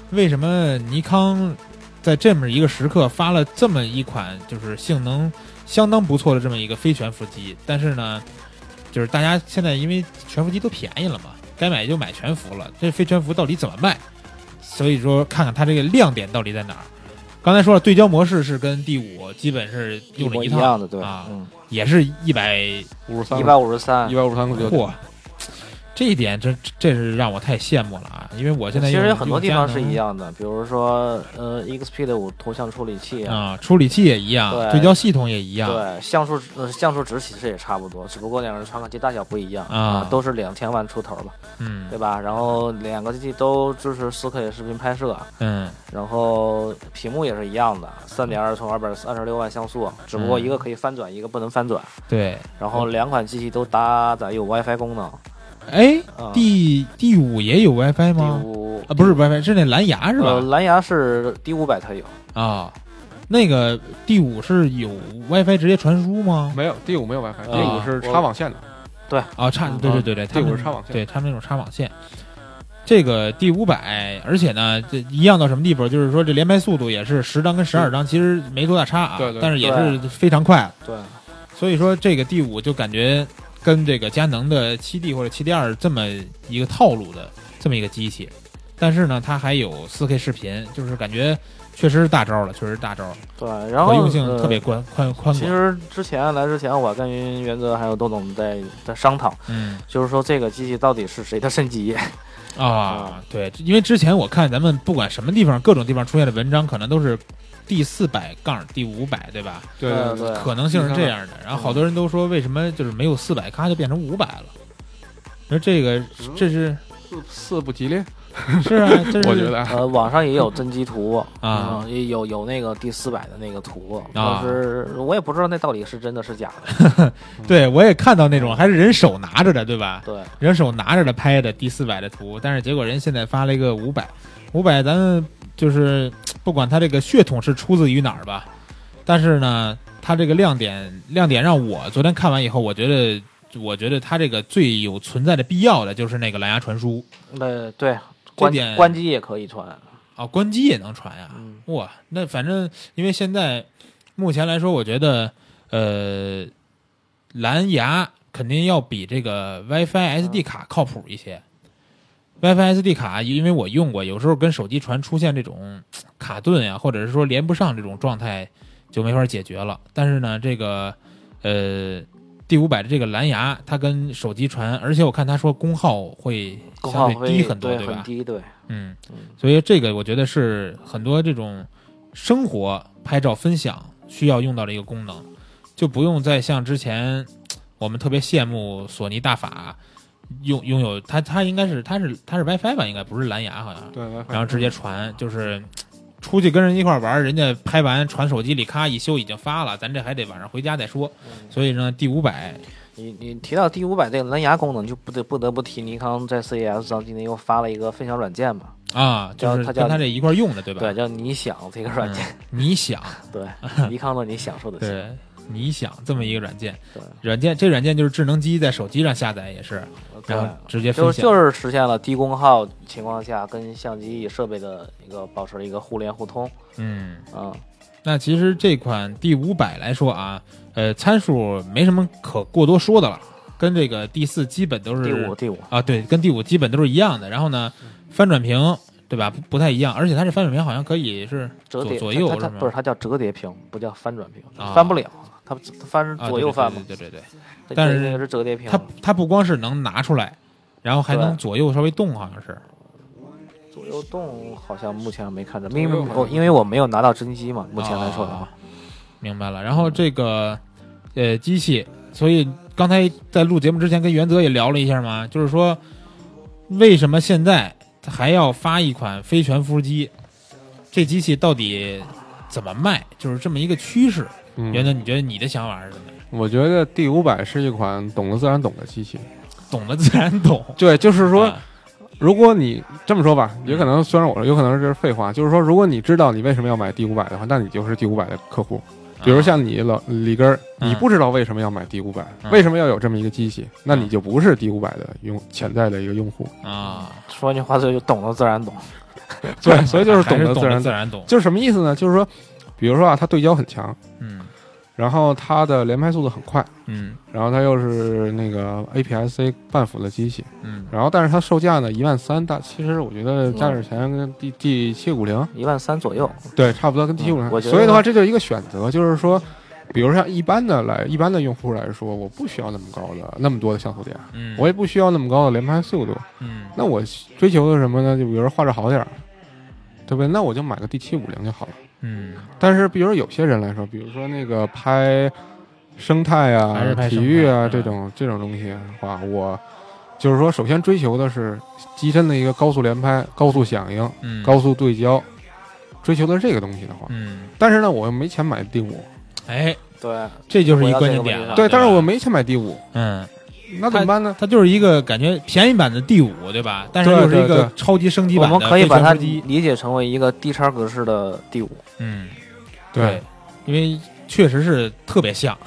为什么尼康在这么一个时刻发了这么一款就是性能相当不错的这么一个非全幅机，但是呢，就是大家现在因为全幅机都便宜了嘛，该买就买全幅了，这非全幅到底怎么卖？所以说看看它这个亮点到底在哪儿。刚才说了，对焦模式是跟第五基本是用了套一样的，对，啊，嗯，也是一百五十三，一百五十三一。百五十三个嚯，这一点真这是让我太羡慕了啊！因为我现在其实有很多地方是一样的，比如说呃，XP 的五图像处理器啊，处理器也一样，对对焦系统也一样，对，像素呃像素值其实也差不多，只不过两个传感器大小不一样啊都是两千万出头吧，嗯对吧？然后两个机器都支持四 K 视频拍摄，嗯然后屏幕也是一样的，三点二寸二百三十六万像素，只不过嗯一个可以翻转，一个不能翻转。对，然后两款机器都搭载有 WiFi 功能，哎，啊第第五也有 WiFi 第吗？五啊，不是 WiFi，是那蓝牙是吧？呃蓝牙是第五百它有，啊，那个第五是有 WiFi 直接传输吗？没有第五没有 WiFi，啊第五是插网线的。对啊，插对对对对，他们第五是插网线对他们那种插网线。这个第五百，而且呢，这一样到什么地步？就是说这连拍速度也是十张跟十二张，其实没多大差啊，对对但是也是非常快。对，所以说这个第五就感觉跟这个佳能的七 D 或者七 D 二这么一个套路的这么一个机器，但是呢，它还有四 K 视频，就是感觉确实是大招了，确实是大招了，对，然后可用性呃特别宽宽宽广。其实之前来之前，我跟原则还有窦总在在商讨，嗯就是说这个机器到底是谁的升级？啊，对，因为之前我看咱们不管什么地方，各种地方出现的文章，可能都是第四百杠第五百，对吧？对对对可能性是这样的。然后好多人都说，为什么就是没有四百，咔就变成五百了？那这个这是四四不吉利，是啊，就是我觉得啊。呃，网上也有真机图啊。嗯也有有那个第四百的那个图，啊。但是我也不知道那到底是真的是假的。对我也看到那种还是人手拿着的，对吧？对，人手拿着的拍的第四百的图，但是结果人现在发了一个五百，五百咱们就是不管它这个血统是出自于哪儿吧，但是呢，它这个亮点亮点让我昨天看完以后，我觉得我觉得它这个最有存在的必要的就是那个蓝牙传输。呃，对，关关机也可以传。啊，关机也能传呀、嗯，哇，那反正因为现在目前来说，我觉得呃，蓝牙肯定要比这个 WiFi SD 卡靠谱一些。WiFi SD 卡，因为我用过，有时候跟手机传出现这种卡顿呀，或者是说连不上这种状态，就没法解决了。但是呢，这个呃 D 五百的这个蓝牙，它跟手机传，而且我看他说功耗会相对低很多，对吧？很低，对，嗯嗯，所以这个我觉得是很多这种生活拍照分享需要用到的一个功能，就不用再像之前我们特别羡慕索尼大法拥拥有它，它应该是它是它是 WiFi 吧，应该不是蓝牙好像，对，然后直接传，就是出去跟人一块玩，人家拍完传手机里，咔一修已经发了，咱这还得晚上回家再说。所以呢，第五百你你提到第五百这个蓝牙功能，就不得不得不提尼康在 CES 上今天又发了一个分享软件嘛，啊，就是它叫跟它这一块用的，对吧？对，叫你想这个软件，嗯你想。对，尼康的你享受的享，对，你想这么一个软件，对。软件这软件就是智能机在手机上下载也是，然后对。直接。就是就是实现了低功耗情况下跟相机设备的一个保持了一个互联互通，嗯，嗯，那其实这款 D 五百来说啊，呃，参数没什么可过多说的了，跟这个 D 四基本都是第五第五，啊，对，跟 D 五基本都是一样的。然后呢，翻转屏对吧？不不太一样，而且它这翻转屏好像可以是左折叠左右是吗？它它不是它叫折叠屏，不叫翻转屏，啊翻不了，它它翻啊左右翻嘛，对对对对对这但是这个是折叠屏，它它不光是能拿出来，然后还能左右稍微动，好像是。左右动好像目前没看着，因为我因为我没有拿到真机嘛，目前来说的啊话，明白了。然后这个呃机器，所以刚才在录节目之前跟袁泽也聊了一下嘛，就是说为什么现在还要发一款非全幅机？这机器到底怎么卖？就是这么一个趋势。嗯原则，你觉得你的想法是什么？我觉得 D 五百是一款懂得自然懂的机器。懂得自然懂。对，就是说，啊如果你这么说吧，也可能虽然我说有可能是废话，就是说，如果你知道你为什么要买 D 五百的话，那你就是 D 五百的客户。比如像你老里根你不知道为什么要买 D 五百，嗯为什么要有这么一个机器，那你就不是 D 五百的用潜在的一个用户。啊，说句话就懂得自然懂，对，所以就是懂还是懂得自然懂。自然懂。就是什么意思呢？就是说，比如说啊，它对焦很强，嗯然后它的连拍速度很快，嗯。然后它又是那个 APS-C 半幅的机器，嗯。然后但是它售价呢一万三，大其实我觉得加点钱跟 D D 七五零一万三左右，对差不多跟 D 七五零，所以的话这就是一个选择，就是说，比如像一般的来一般的用户来说，我不需要那么高的那么多的像素点，嗯，我也不需要那么高的连拍速度，嗯。那我追求的什么呢？就比如说画质好点儿，对不对？那我就买个 D 七五零就好了。嗯。但是，比如有些人来说，比如说那个拍生态啊还是、拍生体育啊态这种这种东西的话，我就是说，首先追求的是机身的一个高速连拍、高速响应、嗯。高速对焦，追求的是这个东西的话，嗯，但是呢，我又没钱买第五，哎，对，这就是一我要关键点对，但是我没钱买第五，嗯。那怎么办呢？它就是一个感觉便宜版的 D 五，对吧？但是又是一个超级升级版的们可以把它。理解成为一个低叉格式的 D 五，嗯，对，因为确实是特别像，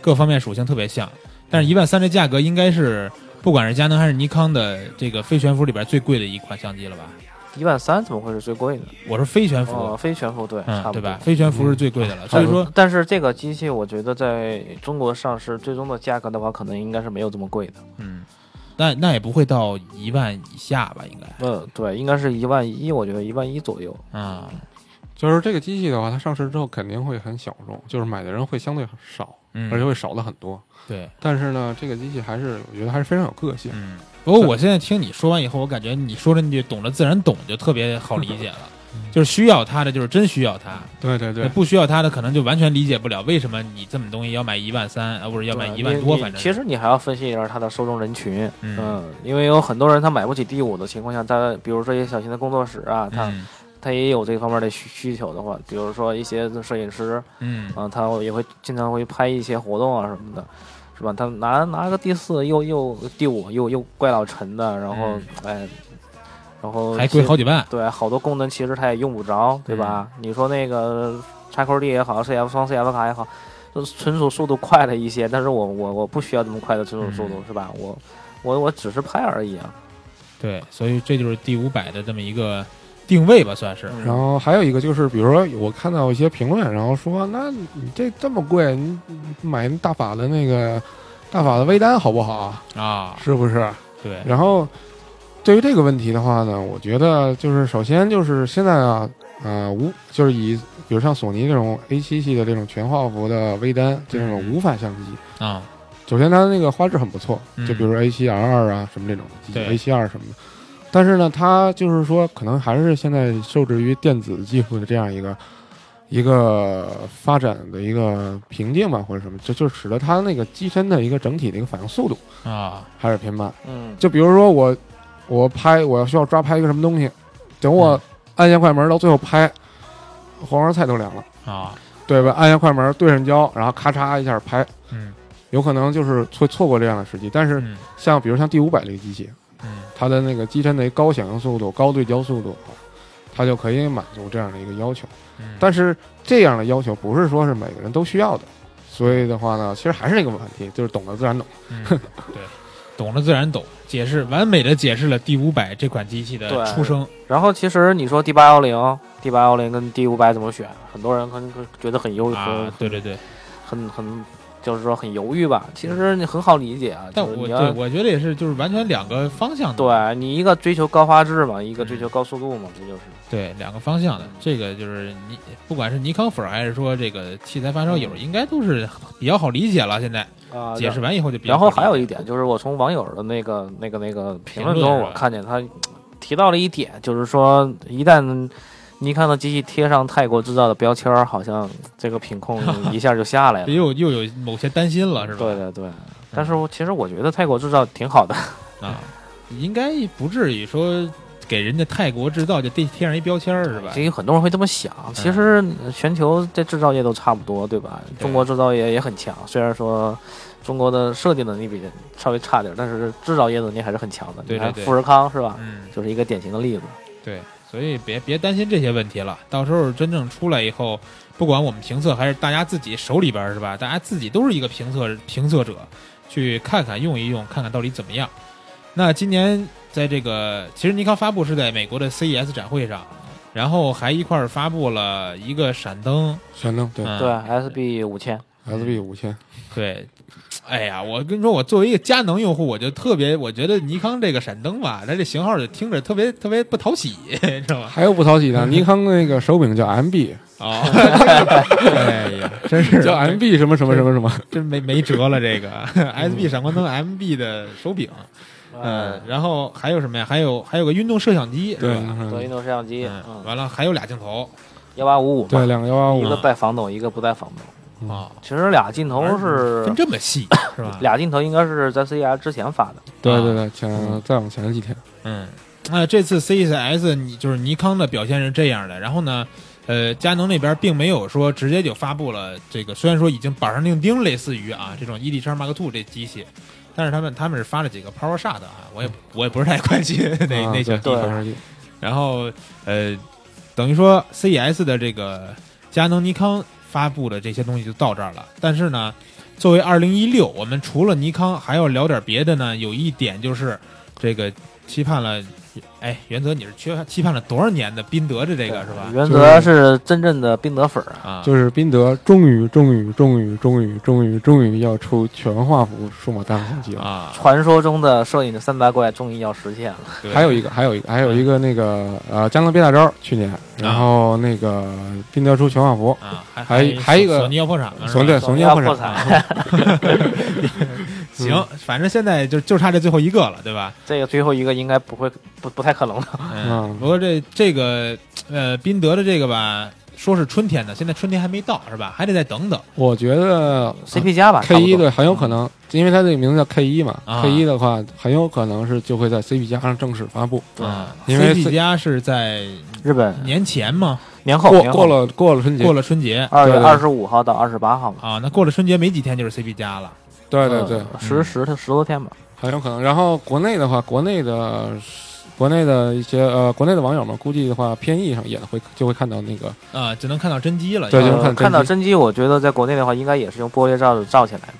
各方面属性特别像。但是，一万三这价格应该是不管是佳能还是尼康的这个非悬浮里边最贵的一款相机了吧？一万三怎么会是最贵的？我是非悬浮，哦，非悬浮对，嗯，差不多对吧？非悬浮是最贵的了，所以说但是这个机器，我觉得在中国上市，最终的价格的话，可能应该是没有这么贵的。嗯，那那也不会到一万以下吧？应该嗯，对，应该是一万一，我觉得一万一左右。啊，就是这个机器的话，它上市之后肯定会很小众，就是买的人会相对少，嗯，而且会少的很多。对，但是呢，这个机器还是我觉得还是非常有个性。嗯。不过我现在听你说完以后，我感觉你说的那句“懂了自然懂”就特别好理解了，就是需要它的就是真需要它，对对对，不需要它的可能就完全理解不了为什么你这么东西要买一万三，啊，或者要买一万多，反正其实你还要分析一下它的受众人群，嗯嗯，因为有很多人他买不起第五的情况下，他比如说一些小型的工作室啊，他嗯他也有这方面的需需求的话，比如说一些摄影师，嗯啊，他也会经常会拍一些活动啊什么的，是吧？他拿拿个第四又又第五又又怪老陈的，然后、哎，然后还贵好几万，对，好多功能其实他也用不着，对吧？嗯你说那个叉 QD 也好，CF 双 CF 卡也好，都存储速度快了一些，但是我我我不需要这么快的存储速度，嗯是吧？我我我只是拍而已啊。对，所以这就是第五百的这么一个定位吧，算是。嗯然后还有一个就是，比如说我看到一些评论，然后说，那你这这么贵，你你买大法的那个大法的微单好不好啊？啊，是不是？对，然后对于这个问题的话呢，我觉得就是首先就是现在啊，呃无就是以比如像索尼这种 A 七系的这种全画幅的微单这种嗯无反相机，啊，首先它那个画质很不错，嗯就比如说 A 七 R 二啊什么这种对 A 七二什么的。但是呢，它就是说，可能还是现在受制于电子技术的这样一个一个发展的一个瓶颈吧，或者什么，这就使得它那个机身的一个整体的一个反应速度啊，还是偏慢。嗯，就比如说我我拍我要需要抓拍一个什么东西，等我按下快门到最后拍，黄花菜都凉了，啊，对吧？按下快门对上焦，然后咔嚓一下拍，嗯有可能就是会错过这样的时机。但是嗯像比如像第五百这个机器，嗯它的那个机身的高响应速度、高对焦速度，它就可以满足这样的一个要求。嗯，但是这样的要求不是说是每个人都需要的，所以的话呢，其实还是那个问题，就是懂得自然懂。嗯对，懂得自然懂，解释完美的解释了 D 五百这款机器的出生。然后其实你说 D 八幺零、D 八幺零跟 D 五百怎么选？很多人可能觉得很犹豫，啊，对对对，很很就是说很犹豫吧。其实你很好理解啊，但我对我觉得也是，就是完全两个方向的，对你一个追求高画质嘛，一个追求高速度嘛，这就是。对两个方向的。这个就是你不管是尼康粉儿还是说这个器材发烧友，应该都是比较好理解了。现在啊，解释完以后就比较然。后还有一点就是，我从网友的那个、那个、那个评论中，我看见他提到了一点，就是说，一旦尼康的机器贴上泰国制造的标签儿，好像这个品控 一下就下来了。又又有某些担心了，是吧？对对对，但是我其实我觉得泰国制造挺好的。啊，应该不至于说给人家泰国制造就贴贴上一标签儿是吧？其实很多人会这么想，其实全球这制造业都差不多，对吧？对中国制造业也很强，虽然说中国的设计能力比稍微差点，但是制造业能力还是很强的。对对对你看富士康是吧？嗯，就是一个典型的例子。对，所以别别担心这些问题了。到时候真正出来以后，不管我们评测还是大家自己手里边是吧？大家自己都是一个评测评测者，去看看用一用，看看到底怎么样。那今年在这个，其实尼康发布是在美国的 CES 展会上，然后还一块儿发布了一个闪灯，闪灯对嗯对，SB 五千，，SB 五千，对，哎呀，我跟你说，我作为一个佳能用户，我就特别，我觉得尼康这个闪灯吧，它这型号就听着特别特别不讨喜，你知道吗？还有不讨喜的，尼康那个手柄叫 MB，哦，哎呀，真是。叫 MB 什么什么什么什么，真没没辙了。这个。SB 闪光灯 MB 的手柄，嗯，然后还有什么呀？还有还有个运动摄像机，是对吧？德运动摄像机，嗯，嗯，完了还有俩镜头。幺八五五对，两个幺八五。一个带防抖，一个不带防抖。啊，其实俩镜头是分这么细 是吧？俩镜头，应该是在 CES 之前发的。对对对，前再往前几天，嗯，那这次 CES 你就是尼康的表现是这样的，然后呢，呃，佳能那边并没有说直接就发布了这个，虽然说已经板上钉钉，类似于啊这种 ED 叉 Mark Two 这机器，但是他们他们是发了几个 Power Shot 啊，我也我也不是太关心那、啊那些对机器，对然后呃，等于说 CES 的这个佳能、尼康发布的这些东西就到这儿了。但是呢，作为二零一六，我们除了尼康，还要聊点别的呢。有一点就是，这个期盼了，哎，原则你是期期盼了多少年的宾德的这个是吧？原则是真正的宾德粉儿啊。啊，就是宾德终于终于终于终于终于终于要出全画幅数码单反相机了。啊，传说中的摄影的三大怪终于要实现了。还有一个，还有一个，还有一个那个呃，江南憋大招去年，然后那个宾德出全画幅，啊，还还还一个索尼要破产了，索对索尼要破要破产，产，行，反正现在就就差这最后一个了，对吧？这个最后一个应该不会不不太可能的。嗯，嗯。不过这这个呃，宾德的这个吧，说是春天的，现在春天还没到，是吧？还得再等等。我觉得 CP 加吧 K 一对很有可能，因为它这个名字叫 K 一嘛啊，K 一的话很有可能是就会在 CP 加上正式发布，嗯。因为，CP 加是在日本。年前嘛，年后过过了过了春节。过，了春节。二月二十五号到二十八号嘛。啊，那过了春节没几天就是 CP 加了。对对对，十十十十多天吧。很有可能。然后国内的话，国内的国内的一些呃国内的网友们估计的话，偏义上也会就会看到那个啊，就能看到真机了。对就是因为呃看真机看到真机，我觉得在国内的话，应该也是用玻璃罩罩起来的。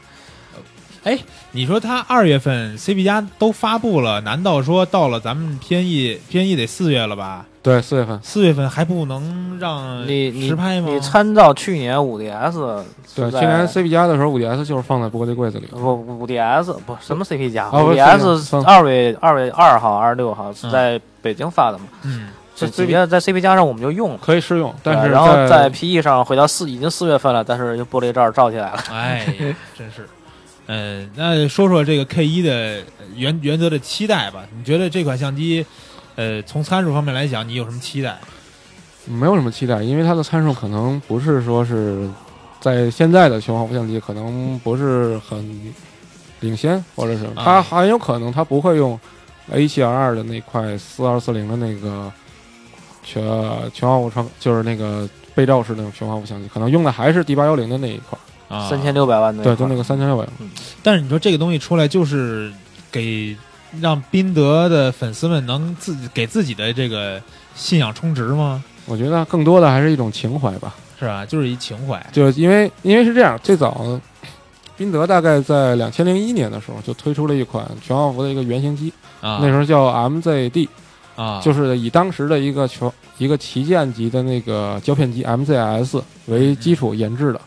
你说他二月份 CP 加都发布了，难道说到了咱们偏义偏义得四月了吧？对四月份，四月份还不能让你你实拍吗？你参照去年五 DS，对去年 CP 加的时候，五 DS 就是放在玻璃柜子里。不五 DS 不什么 CP 加，五 DS 算二月二月二号、二十六号是在北京发的嘛？嗯，这这直接在 CP 加上我们就用了。可以试用，但是然后在在 PE 上回到四已经四月份了，但是就玻璃罩罩起来了。哎，真是。嗯，那说说这个 K 一的原原则的期待吧。你觉得这款相机，呃，从参数方面来讲，你有什么期待？没有什么期待，因为它的参数可能不是说是在现在的全画幅相机可能不是很领先，或者是啊它很有可能它不会用 A 7 R 二的那块四二四零的那个全全画幅窗，就是那个被照式的那种全画幅相机，可能用的还是 D 八幺零的那一块，啊，三千六百万的对，就那个三千六百万。但是你说这个东西出来，就是给让宾德的粉丝们能自己给自己的这个信仰充值吗？我觉得更多的还是一种情怀吧，是吧？就是一情怀。就因为因为是这样，最早宾德大概在两千零一年的时候就推出了一款全画幅的一个原型机，啊，那时候叫 MZD，啊，就是以当时的一个全一个旗舰级的那个胶片机 MZS 为基础研制的。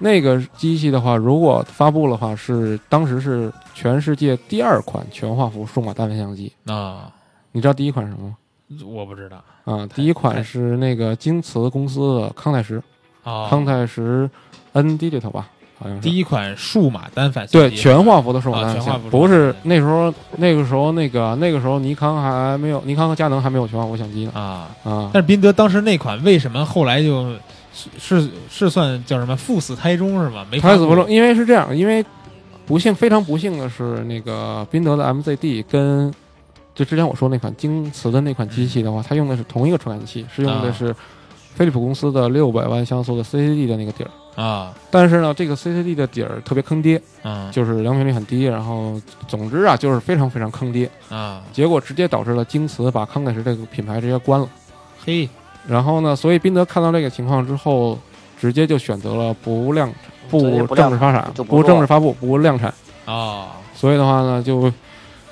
嗯那个机器的话，如果发布的话，是当时是全世界第二款全画幅数码单反相机。啊，你知道第一款是什么吗？我不知道啊，第一款是那个京瓷公司的康泰时，啊。康泰时 N Digital 吧，好像是。第一款数码单反相对全画幅的数码啊单反相，全画幅数码不是那时候那个时候那个那个时候尼康还没有尼康和佳能还没有全画幅相机呢啊。啊。但是宾得当时那款为什么后来就是是是算叫什么赴死胎中是吗？没胎死腹中，因为是这样，因为不幸非常不幸的是，那个宾得的 MZD 跟就之前我说那款京瓷的那款机器的话，它用的是同一个传感器，是用的是飞利浦公司的六百万像素的 CCD 的那个底儿。啊，但是呢，这个 CCD 的底儿特别坑爹，嗯就是良品率很低，然后总之啊，就是非常非常坑爹，啊，结果直接导致了京瓷把康泰时这个品牌直接关了。嘿，然后呢，所以宾德看到这个情况之后，直接就选择了不量不正式发产，不不正式发布，不量产。哦，所以的话呢，就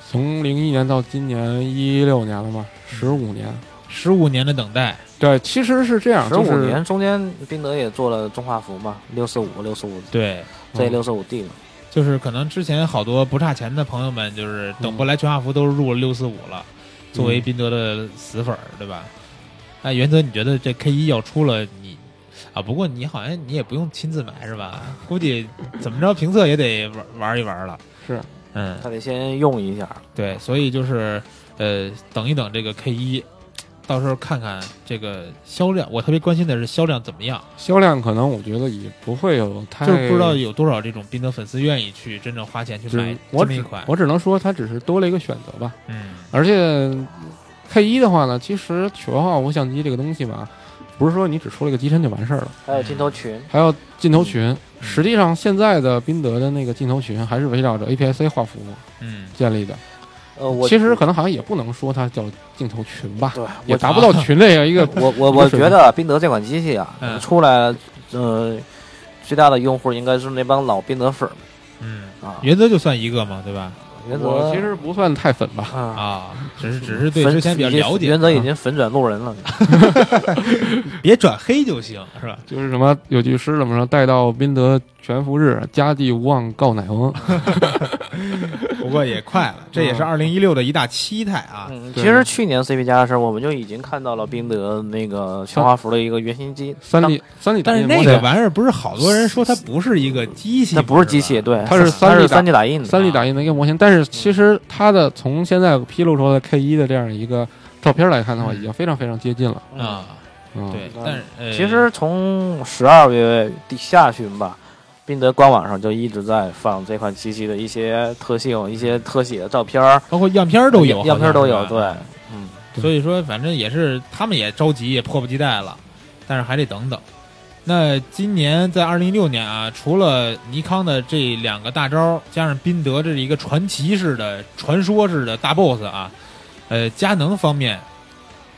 从零一年到今年一六年了嘛，十五年。十五年的等待，对，其实是这样，十五就是年中间，宾德也做了中画幅嘛，六四五、六四五对，这六四五 D 嘛。就是可能之前好多不差钱的朋友们，就是等不来全画幅都入了六四五了，作为宾德的死粉儿，对吧？哎，原则你觉得这 K 一要出了，你啊？不过你好像你也不用亲自买是吧？估计怎么着评测也得玩玩一玩了。是，嗯，他得先用一下，对，所以就是呃，等一等这个 K 一，到时候看看这个销量。我特别关心的是销量怎么样，销量可能我觉得也不会有太，就是不知道有多少这种宾得粉丝愿意去真正花钱去买这么一款。我只能说它只是多了一个选择吧。嗯而且 K 一的话呢，其实全画幅相机这个东西吧，不是说你只出了一个机身就完事儿了，还有镜头群，还有镜头群。实际上，现在的宾得的那个镜头群还是围绕着 APS-C 画幅嗯，建立的。呃，我其实可能好像也不能说它叫镜头群吧，对，也我达不到群这样一个 我我我觉得宾得这款机器啊，嗯出来，呃，最大的用户应该是那帮老宾得粉儿嗯，啊。原则就算一个嘛，对吧？原则我其实不算太粉吧，啊，啊，只是只是对粉之前比较了解，原则已啊经粉转路人了。别转黑就行，是吧？就是什么有句诗怎么说，待到宾得全福日，家祭无忘告乃翁。不过也快了，这也是二零一六的一大期待啊。嗯，其实去年 CP 加的时候，我们就已经看到了宾得那个全华福的一个原型机，三 D 三 D 打但是印模型，那个玩意儿不是好多人说它不是一个机器，它不是机器，对，它是它 3D 是打三 D 打印的，三 D 打印的一个模型，但是其实它的从现在披露出来的 K 一的这样一个照片来看的话，嗯已经非常非常接近了。啊，嗯，对，但是呃其实从十二月底下旬吧，宾得官网上就一直在放这款机器的一些特性、一些特写的照片儿，包括样片儿都有，样片儿都有。对，嗯，所以说，反正也是他们也着急，也迫不及待了，但是还得等等。那今年在二零一六年啊，除了尼康的这两个大招，加上宾得这是一个传奇式的、传说式的大 boss 啊，呃，佳能方面，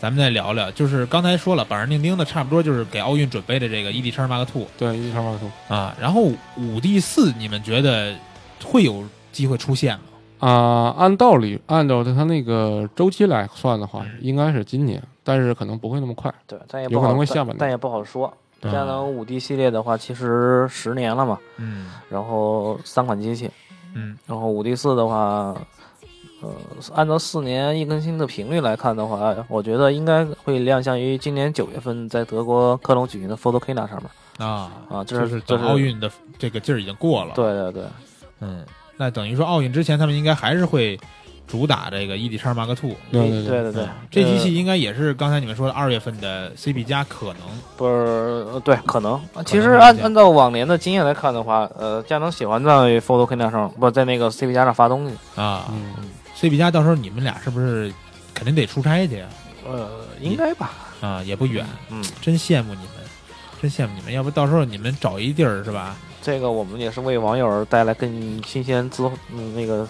咱们再聊聊。就是刚才说了，板上钉钉的，差不多就是给奥运准备的这个 ED 叉 Mark Two 对，ed 叉八个 Two 啊。然后五 D 四，你们觉得会有机会出现吗？啊，按道理按照它那个周期来算的话嗯，应该是今年，但是可能不会那么快。对，但也有可不好，能会下半年但但也不好说。对佳能五 D 系列的话，其实十年了嘛，嗯然后三款机器，嗯然后五 D 四的话，呃，按照四年一更新的频率来看的话，我觉得应该会亮相于今年九月份在德国科隆举行的 Photokina 上面啊啊，这就是是这是奥运的这个劲儿已经过了。对对对，嗯，那等于说奥运之前，他们应该还是会主打这个 ED 叉 Mark Two。对对对对对嗯，这机呃器应该也是刚才你们说的二月份的 CP 加可能不是，呃对，可能。其实按按照往年的经验来看的话，呃，佳能喜欢在 Photokina 上，不在那个 CP 加上发东西。啊。嗯，CP 加到时候你们俩是不是肯定得出差去呀？呃，应该吧。啊，也不远，嗯，真羡慕你们，真羡慕你们。要不到时候你们找一地儿是吧？这个我们也是为网友带来更新鲜资，嗯，那个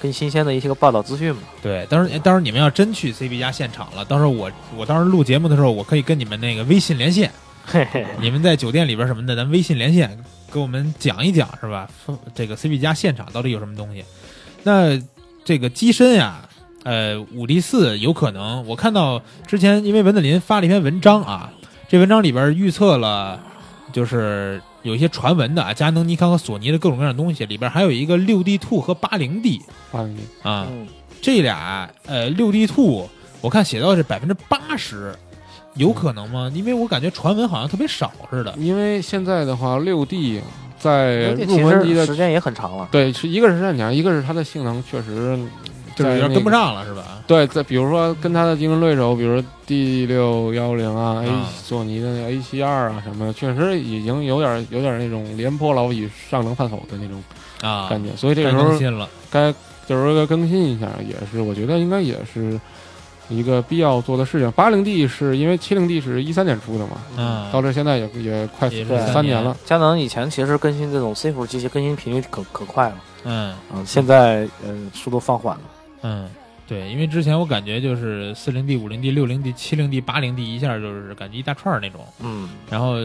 更新鲜的一些个报道资讯嘛。对，到时候到时候你们要真去 C B 加现场了，到时候我我当时候录节目的时候，我可以跟你们那个微信连线，嘿嘿，你们在酒店里边什么的，咱微信连线，给我们讲一讲是吧？这个 C B 加现场到底有什么东西？那这个机身呀，呃，五 D 四有可能，我看到之前因为文子林发了一篇文章啊，这文章里边预测了，就是有一些传闻的啊，佳能、尼康和索尼的各种各样的东西，里边还有一个六 D Two 和八零 D 八零 D 啊，嗯，这俩呃六 D Two 我看写到是百分之八十。有可能吗？因为我感觉传闻好像特别少似的。因为现在的话，六 D 在入门级的时间也很长了。对，是一个是战强，一个是它的性能确实就是有点跟不上了，是吧？对，在比如说跟它的竞争对手，比如说 D 六幺零啊、啊 A 索尼的 A 七二啊什么的，确实已经有点有点那种廉颇老矣，上能饭否的那种啊，感觉。所以这个该时候。该就是说更新一下，也是我觉得应该也是一个必要做的事情。八零 D 是因为七零 D 是一三年出的嘛，嗯，到这现在也也快也三年三年了。佳能以前其实更新这种 C 伏机器更新频率可可快了，嗯。嗯，现在呃速度放缓了。嗯，对，因为之前我感觉就是四零 D、五零 D、六零 D、七零 D、八零 D 一下就是感觉一大串儿那种，嗯。然后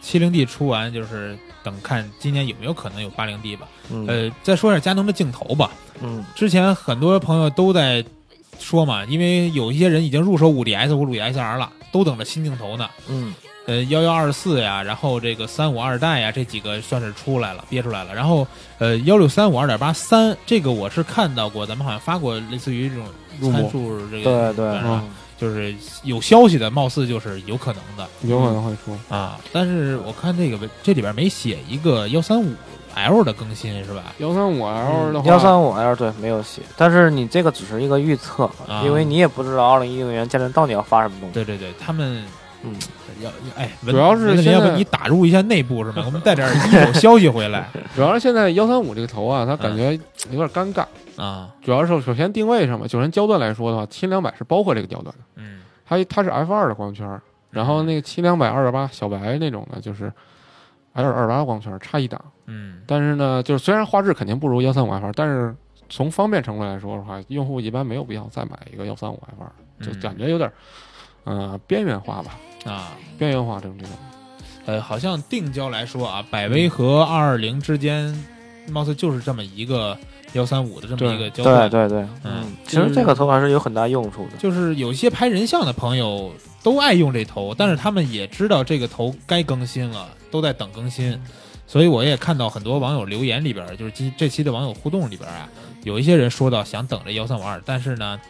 七零 D 出完就是等看今年有没有可能有八零 D 吧。嗯。呃，再说一下佳能的镜头吧，嗯。之前很多朋友都在说嘛，因为有一些人已经入手五 DS 或五 DSR 了，都等着新镜头呢。嗯呃，幺幺二四呀，然后这个三五二代呀，这几个算是出来了，憋出来了。然后呃，幺六三五二点八三，这个我是看到过，咱们好像发过类似于这种参数，这个对对是吧嗯就是有消息的，貌似就是有可能的有可能会出。啊。但是我看这个这里边没写一个幺三五 L 的更新是吧？幺三五 L 的话，幺三五 L 对没有写，但是你这个只是一个预测，啊因为你也不知道二零一六年佳能到底要发什么东西。对对对，他们嗯，要哎，文主要是文子林要不你打入一下内部是吗？我们带点一手 消息回来主要是现在幺三五这个头啊，它感觉有点尴尬。啊。主要是首先定位上嘛，就人焦段来说的话，七两百是包括这个焦段的，嗯它它是 F 二的光圈，然后那个七两百二十八小白那种的，就是 L 二八光圈，差一档。嗯但是呢，就是虽然画质肯定不如幺三五 F 二，但是从方便程度来说的话，用户一般没有必要再买一个幺三五 F 二，就嗯感觉有点呃边缘化吧，啊。边缘化这种这种。呃，好像定焦来说啊，百威和二二零之间，貌似就是这么一个幺三五的这么一个交对换。对对，嗯其实这个头还是有很大用处的。就是有一些拍人像的朋友都爱用这头，但是他们也知道这个头该更新了，都在等更新。所以我也看到很多网友留言里边，就是今这期的网友互动里边啊，有一些人说到想等着幺三五二，但是呢，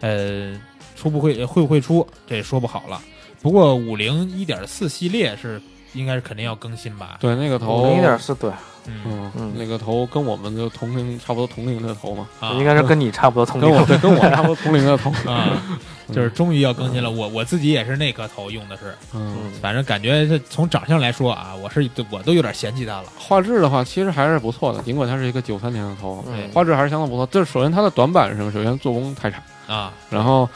呃，出不会会不会出，这也说不好了。不过五零一点四系列是应该是肯定要更新吧？对那个头零一点四对，嗯嗯嗯那个头跟我们的同龄差不多同龄的头嘛，啊，应该是跟你差不多同龄跟我龄。对跟我差不多 同龄的头啊，就是终于要更新了。我我自己也是那颗头用的是，嗯。嗯，反正感觉这从长相来说啊，我是我都有点嫌弃它了。画质的话，其实还是不错的，尽管它是一个九三年的头，嗯画质还是相当不错。这首先它的短板是什么？首先做工太差，啊，然后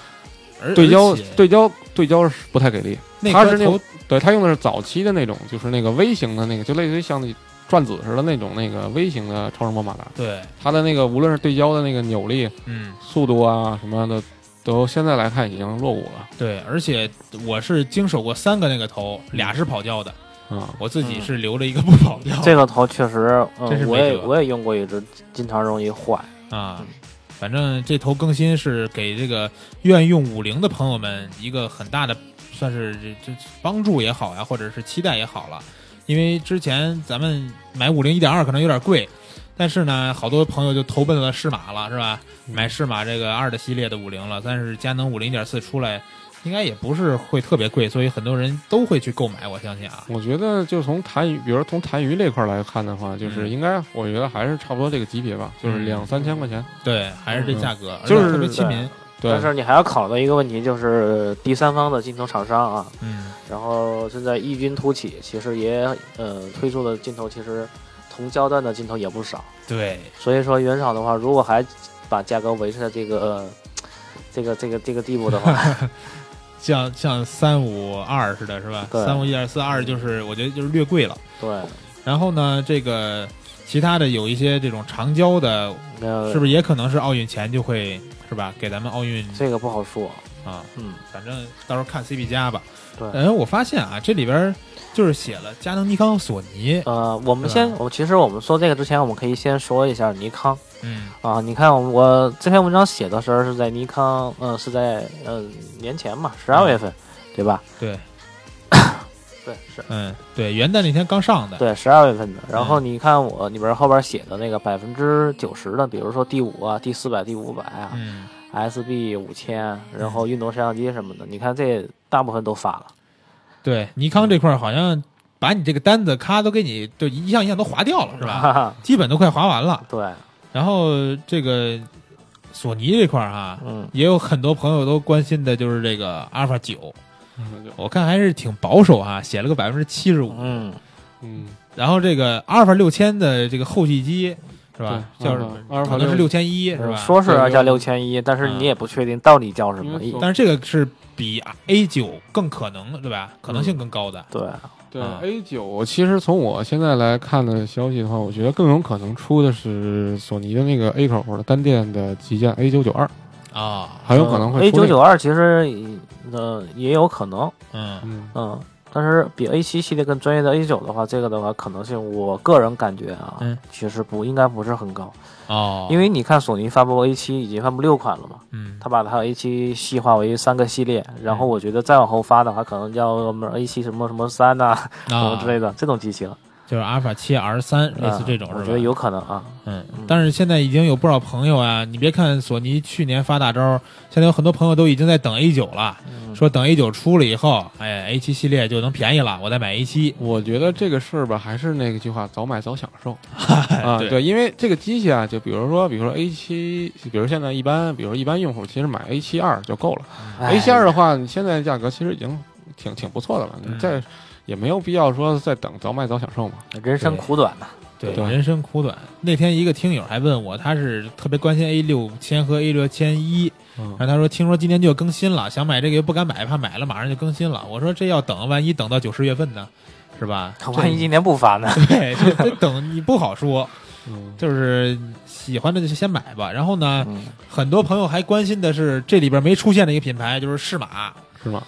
对焦对焦对焦是不太给力。那它是那种对它用的是早期的那种，就是那个微型的那个，就类似于像那转子似的那种那个微型的超声波马达。对，它的那个无论是对焦的那个扭力、嗯，速度啊什么的，都现在来看已经落伍了对，而且我是经手过三个那个头，俩是跑焦的，啊。我自己嗯是留了一个不跑焦。这个头确实，真是嗯，没辙我也我也用过一只，经常容易坏。啊，反正这头更新是给这个愿意用五菱的朋友们一个很大的，算是这这帮助也好呀，或者是期待也好了。因为之前咱们买五菱一点二可能有点贵，但是呢，好多朋友就投奔了适马了，是吧？买适马这个二的系列的五菱了，但是佳能五零一点四出来，应该也不是会特别贵，所以很多人都会去购买，我相信啊。我觉得就从痰盂，比如说从痰盂这块儿来看的话，就是嗯应该，我觉得还是差不多这个级别吧，就是嗯两三千块钱。对，还是这价格，就是特别亲民。对。但，是你还要考虑到一个问题，就是第三方的镜头厂商啊，嗯，然后现在异军突起，其实也呃推出的镜头其实同焦段的镜头也不少，对，所以说原厂的话，如果还把价格维持在这个、呃、这个这个这个地步的话，像像三五二似的，是吧？对。三五一点四二就是我觉得就是略贵了。对，然后呢，这个其他的有一些这种长焦的，呃，是不是也可能是奥运前就会是吧？给咱们奥运这个不好说，啊，嗯，反正到时候看 CP 加吧。对哎，我发现啊，这里边就是写了佳能、尼康、索尼，呃，我们先，我其实我们说这个之前，我们可以先说一下尼康嗯啊。你看我我这篇文章写的时候是在尼康，呃，是在呃年前嘛，十二月份，对吧？对，对，是。嗯，对，元旦那天刚上的，对，十二月份的。然嗯后你看我里边后边写的那个百分之九十的，比如说第五啊、第四百、第五百啊、嗯，SB 五千，然后运动摄像机什么的，你看这大部分都发了。对，尼康这块儿好像把你这个单子咔都给你就一项一项都划掉了，是吧？基本都快划完了。对，然后这个索尼这块儿哈，嗯，也有很多朋友都关心的就是这个阿尔法九，我看还是挺保守啊，写了个百分之七十五。嗯，嗯，然后这个阿尔法六千的这个后继机是吧？叫什么？阿尔法可能是六六千一是吧？说是要叫六千一，但是嗯你也不确定到底叫什么。但是这个是比 A 九更可能对吧？可能性更高的。对，对啊 A 九，其实从我现在来看的消息的话，我觉得更有可能出的是索尼的那个 A 口的单电的旗舰 A 九九二，啊，很有可能会 A 出那个。九九二其实呃也有可能，嗯。嗯，嗯。但是比 A 七系列更专业的 A 九的话，这个的话可能性，我个人感觉啊，嗯其实不应该不是很高，哦，因为你看索尼发布 A 七已经发布六款了嘛，嗯它把它 A 七细化为三个系列，然后我觉得再往后发的话，可能叫什么 A 七什么什么三呐、什么啊之类的这种机型，就是阿尔法七 R 三类似这种是吧？啊我觉得有可能啊。嗯嗯，但是现在已经有不少朋友啊，你别看索尼去年发大招，现在有很多朋友都已经在等 A 九了，嗯说等 A 九出了以后，哎，A 七系列就能便宜了，我再买 A 七。我觉得这个事儿吧，还是那个句话，早买早享受 啊。对对，因为这个机器啊，就比如说，比如说 A 七，比如现在一般，比如一般用户其实买 A 七二就够了。哎 A 七二的话，你现在价格其实已经挺挺不错的了，你嗯再也没有必要说再等，早买早享受嘛。人生苦短呐、对，对人生苦短。那天一个听友还问我，他是特别关心 A 六千和 A 六千一，嗯然后他说听说今年就要更新了，想买这个又不敢买，怕买了马上就更新了。我说这要等，万一等到九十月份呢，是吧？万一今年不发呢？对，这这等你不好说，嗯，就是喜欢的就先买吧。然后呢，嗯，很多朋友还关心的是这里边没出现的一个品牌，就是适马。是吗？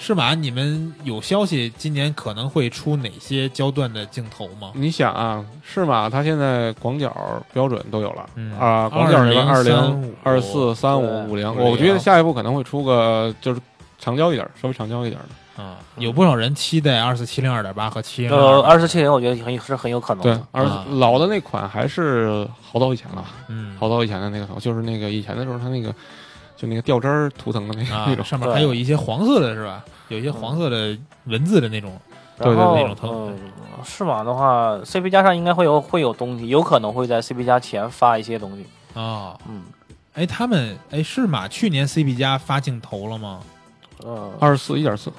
适马，你们有消息今年可能会出哪些焦段的镜头吗？你想啊，适马它现在广角标准都有了，嗯啊，广角这个二零、20二四、三五、五零，50我觉得下一步可能会出个就是长焦一点儿，稍微长焦一点儿的。啊，有不少人期待二四七零二点八和七零呃，二四七零我觉得很是很有可能对的。，而啊老的那款还是好早以前了，嗯，好早以前的那个头，就是那个以前的时候，它那个就那个吊针儿图腾的那个、啊那，种。上面还有一些黄色的是吧？有一些黄色的文字的那种对然后那种头。嗯，适马的话，CP 加上应该会有会有东西，有可能会在 CP 加前发一些东西。啊。嗯，哎，他们哎，适马去年 CP 加发镜头了吗？呃，二十四一点四，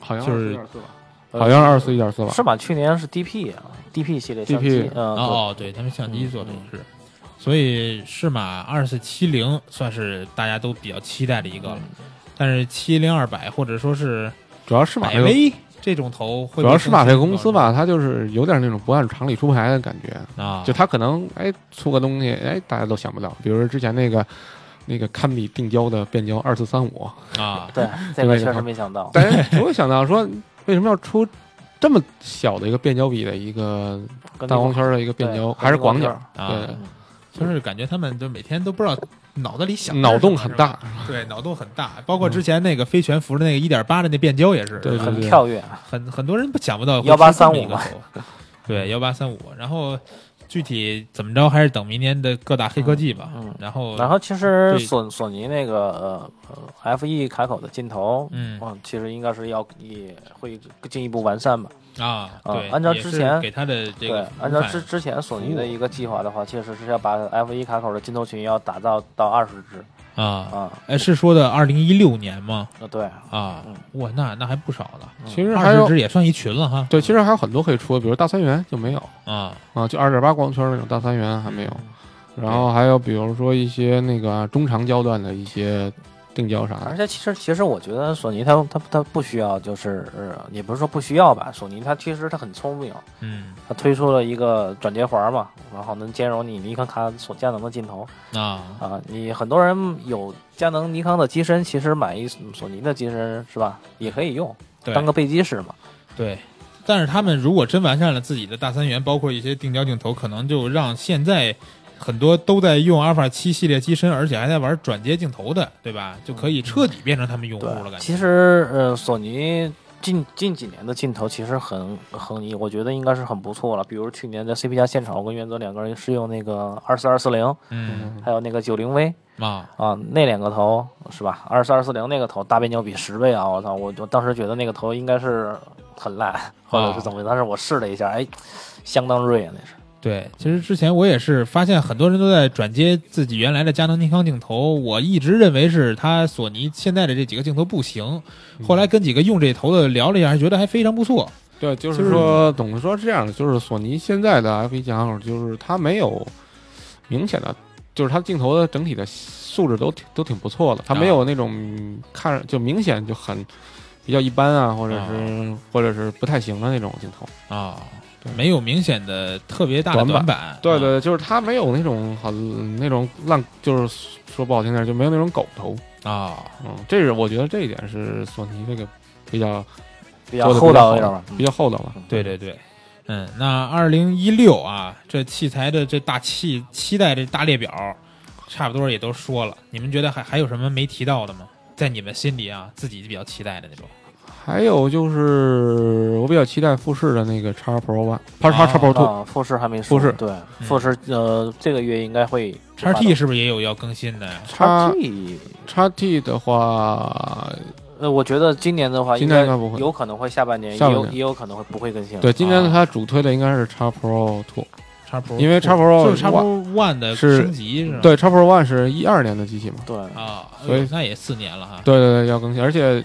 好像就是24.4吧，好像是二十四一点四吧。适马去年是 DP 啊，DP 系列相 DP，嗯，哦哦，对他们相机嗯做的是，所以适马二四七零算是大家都比较期待的一个了。但是七零二百或者说是主要是马这个，威这种头会会，主要是马这个公司吧，它就是有点那种不按常理出牌的感觉。啊，就它可能哎出个东西哎大家都想不到，比如说之前那个那个堪比定焦的变焦二四三五，啊，对，这个确实没想到。大家不会想到说为什么要出这么小的一个变焦比的一个大光圈的一个变焦，还是广角，啊对，就是感觉他们就每天都不知道脑子里想脑洞很，大，对，脑洞很大。包括之前那个飞全服的那个一点八的那变焦也是，对对很跳跃。很很多人不想不到幺八三五嘛，对，幺八三五。然后具体怎么着，还是等明年的各大黑科技吧。嗯然后然后其实对索索尼那个呃呃 F E 卡口的镜头，嗯其实应该是要也会进一步完善吧。啊，对，啊按照之前给他的这对个，按照之之前索尼的一个计划的话，确实是要把 F 一卡口的镜头群要打造到二十支啊，啊。哎，是说的二零一六年吗？啊，对，啊嗯，哇，那那还不少呢，其实还有二十支也算一群了哈。对，其实还有很多可以出，比如大三元就没有啊，啊，就二点八光圈那种大三元还没有，然后还有比如说一些那个中长焦段的一些定焦啥的，而且其实其实我觉得索尼它它它不需要，就是呃也不是说不需要吧，索尼它其实它很聪明，嗯它推出了一个转接环嘛，然后能兼容你尼康卡索佳能的镜头啊，啊。你很多人有佳能、尼康的机身，其实买一索尼的机身是吧，也可以用，对当个备机使嘛。对。但是他们如果真完善了自己的大三元，包括一些定焦镜头，可能就让现在很多都在用阿尔法七系列机身，而且还在玩转接镜头的，对吧？就可以彻底变成他们用户了，感觉。其实呃，索尼近近几年的镜头其实很很，我觉得应该是很不错了。比如去年在 CP 加现场，我跟原则两个人是用那个二四二四零，嗯还有那个九零 V 啊，啊，那两个头是吧？二四二四零那个头大变焦比十倍啊！我操，我我当时觉得那个头应该是很烂，或者是怎么样，但是我试了一下，哎，相当锐啊，那是。对，其实之前我也是发现很多人都在转接自己原来的佳能、尼康镜头，我一直认为是它索尼现在的这几个镜头不行，后来跟几个用这头的聊了一下，觉得还非常不错。对，就就是是说，总的说是这样的，就是索尼现在的 F 一镜头，就是它没有明显的，就是它镜头的整体的素质都挺都挺不错的，它没有那种看着就明显就很比较一般啊，或者是、或者是不太行的那种镜头。啊对，没有明显的特别大的短短板。对对对，就是它没有那种很那种烂，就是说不好听点，就没有那种狗头。啊，嗯，这是我觉得这一点是索尼这个比较比较厚道一比较点吧，比较厚道吧。对对对，嗯，那二零一六啊，这器材的这大期期待这大列表，差不多也都说了。你们觉得还还有什么没提到的吗？在你们心里啊，自己比较期待的那种还有就是我比较期待富士的那个叉 Pro One，叉叉叉 Pro Two。啊，富士还没说富士对，富士呃这个月应该会叉 T 是不是也有要更新的？叉叉 T 叉 T 的话，呃，我觉得今年的话，今应该年应该不会有可能会下半年，下也有也有可能会不会更新。对，今年啊它主推的应该是叉 Pro Two，叉 Pro，因为叉 Pro 就是叉 Pro One 的是升级是吧？对，叉 Pro One 是一二年的机器嘛，对，啊，所以那也四年了哈。对对对，要更新，而且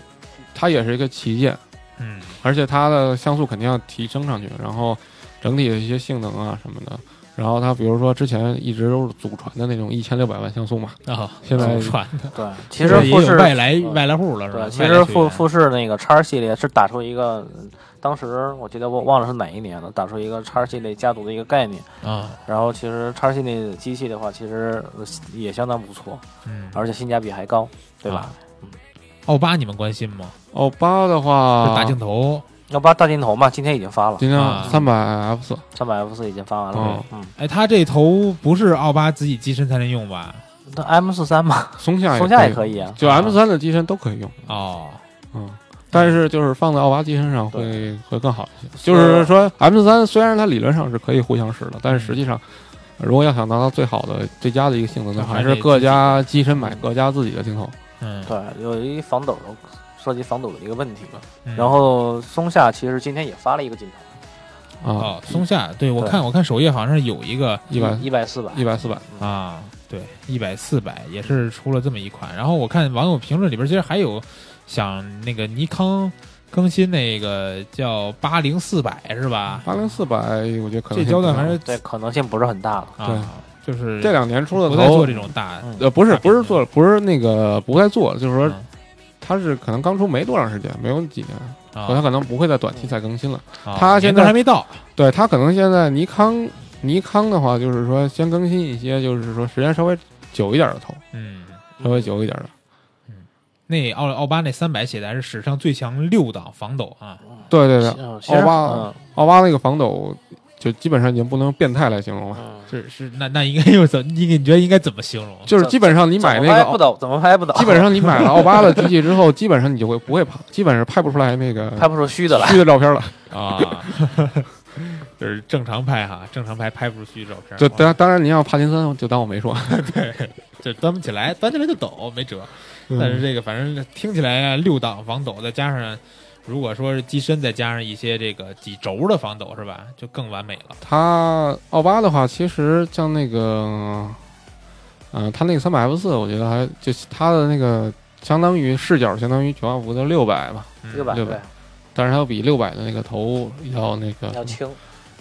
它也是一个旗舰，嗯而且它的像素肯定要提升上去，然后整体的一些性能啊什么的，然后它比如说之前一直都是祖传的那种一千六百万像素嘛，啊，现在祖传的，对，其实富士外来嗯外来户了是吧？对，其实富富士那个叉系列是打出一个，嗯当时我记得我忘了是哪一年了，打出一个叉系列家族的一个概念。啊，然后其实叉系列机器的话，其实呃也相当不错，嗯，而且性价比还高，对吧？奥巴你们关心吗？奥巴的话，大镜头，奥巴大镜头嘛，今天已经发了，今天啊三百 F 四，三百 F 四已经发完了。哦嗯，哎，他这头不是奥巴自己机身才能用吧？那 M 四三嘛，松下松下也可以啊。就 M 三的机身都可以用，哦，嗯。但是就是放在奥巴机身上会会更好一些。就是说，M 三虽然它理论上是可以互相使的，但是实际上，如果要想达到最好的最佳的一个性能的话，还是各家机身买各家自己的镜头。嗯，对，有一防抖的涉及防抖的一个问题嘛。嗯然后松下其实今天也发了一个镜头，啊哦，，松下，对我对看我看首页好像是有一个一百一百四百，一百四百，啊，对，一百四百也是出了这么一款。然后我看网友评论里边其实还有想那个尼康更新那个叫八零四百是吧？八零四百，我觉得可能这焦段还是对，可能性不是很大了。啊，就是这两年出的不再做这，种大，嗯呃，不是不是做，不是那个不再做，就是说嗯它是可能刚出没多长时间，没有几年，啊所以它可能不会在短期再更新了。啊它现在还没到，对，它可能现在尼康尼康的话，就是说先更新一些，就是说时间稍微久一点的头，嗯，稍微久一点的。那奥奥巴那三百写的还是史上最强六档防抖啊，对对对，奥巴嗯奥巴那个防抖就基本上已经不能用变态来形容了，嗯，是是，那那应该用怎？你你觉得应该怎么形容？就是基本上你买那个不抖，怎么拍不抖？基本上你买了奥巴的机器之后，基本上你就会不会拍，基本上拍不出来那个拍不出虚的来。虚的照片了。啊，就是正常拍哈，正常拍拍不出虚照片，就当当然你要帕金森，就当我没说。对，就端不起来，端起来就抖，没辙。嗯但是这个反正听起来啊，六档防抖，再加上如果说是机身，再加上一些这个几轴的防抖，是吧？就更完美了。它奥巴的话，其实像那个，嗯、它那个三百 F 四，我觉得还就是它的那个相当于视角相当于九万伏的六百吧，嗯六百对六百，但是它要比六百的那个头要那个要轻，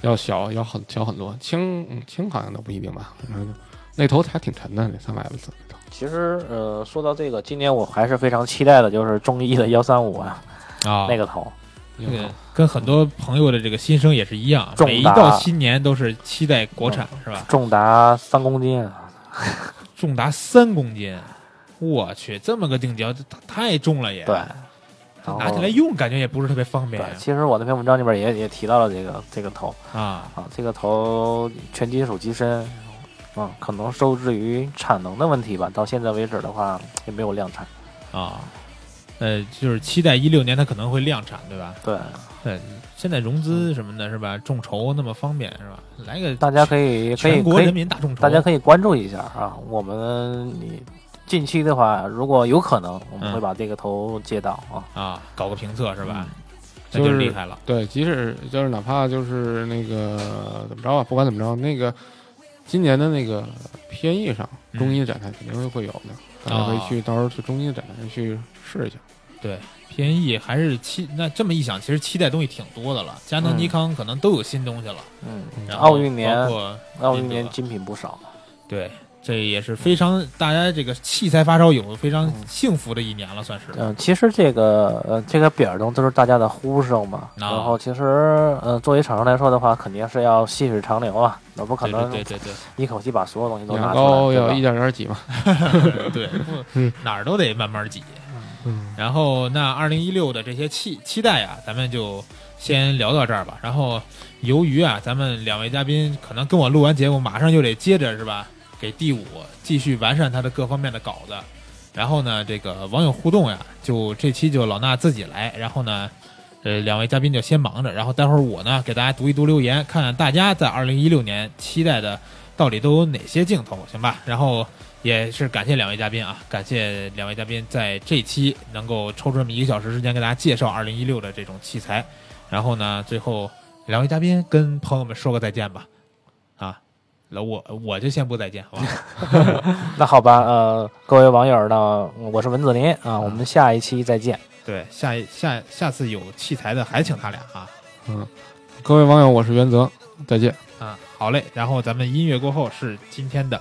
要小，要很小很多，轻嗯轻好像都不一定吧，反正那头还挺沉的，那三百 F 四。其实呃，说到这个，今年我还是非常期待的，就是中一的幺三五啊，啊，那个头，这个跟很多朋友的这个心声也是一样，每一到新年都是期待国产，是吧？重达三公斤啊，重达三公斤，我去，这么个定焦，这太重了也。对，拿起来用感觉也不是特别方便对，其实我那篇文章里边也也提到了这个这个头啊。啊，这个头全金属机身，嗯，可能受制于产能的问题吧，到现在为止的话也没有量产。啊，呃，就是期待一六年它可能会量产，对吧？对，对，现在融资什么的，是吧？众筹那么方便，是吧？来个大家可以可以全国人可以，民大众筹，大家可以关注一下啊。我们你近期的话，如果有可能，我们嗯会把这个头接到啊。啊搞个评测，是吧？那就就是厉害了对，即使就是哪怕就是那个怎么着吧，不管怎么着，那个今年的那个 PNE 上嗯中医的展台肯定会有的，大家可以去到时候去中医的展台去试一下。对。PNE 还是期那这么一想，其实期待东西挺多的了。佳能、嗯尼康可能都有新东西了。嗯，然后奥运年包括奥运年精品不少。对，这也是非常大家这个器材发烧友非常幸福的一年了，算是。嗯，其实这个呃这个表儿东都是大家的呼声嘛。啊然后其实呃作为厂商来说的话，肯定是要细水长流啊，那不可能对对对一口气把所有东西都拿牙出来。对吧膏要一点点挤嘛。对嗯哪儿都得慢慢挤。嗯，然后那二零一六的这些期期待啊，咱们就先聊到这儿吧。然后由于啊，咱们两位嘉宾可能跟我录完节目，马上就得接着是吧，给第五继续完善他的各方面的稿子。然后呢，这个网友互动呀，就这期就老衲自己来。然后呢，呃，两位嘉宾就先忙着，然后待会儿我呢给大家读一读留言，看看大家在二零一六年期待的到底都有哪些镜头，行吧？然后也是感谢两位嘉宾啊，感谢两位嘉宾在这期能够抽出这么一个小时时间给大家介绍二零一六的这种器材。然后呢，最后两位嘉宾跟朋友们说个再见吧。啊，那我我就先不再见，好吧？那好吧，呃，各位网友呢，我是文子林啊，我们下一期再见。对，下一下下次有器材的还请他俩啊。嗯各位网友，我是袁泽，再见。啊，好嘞。然后咱们音乐过后是今天的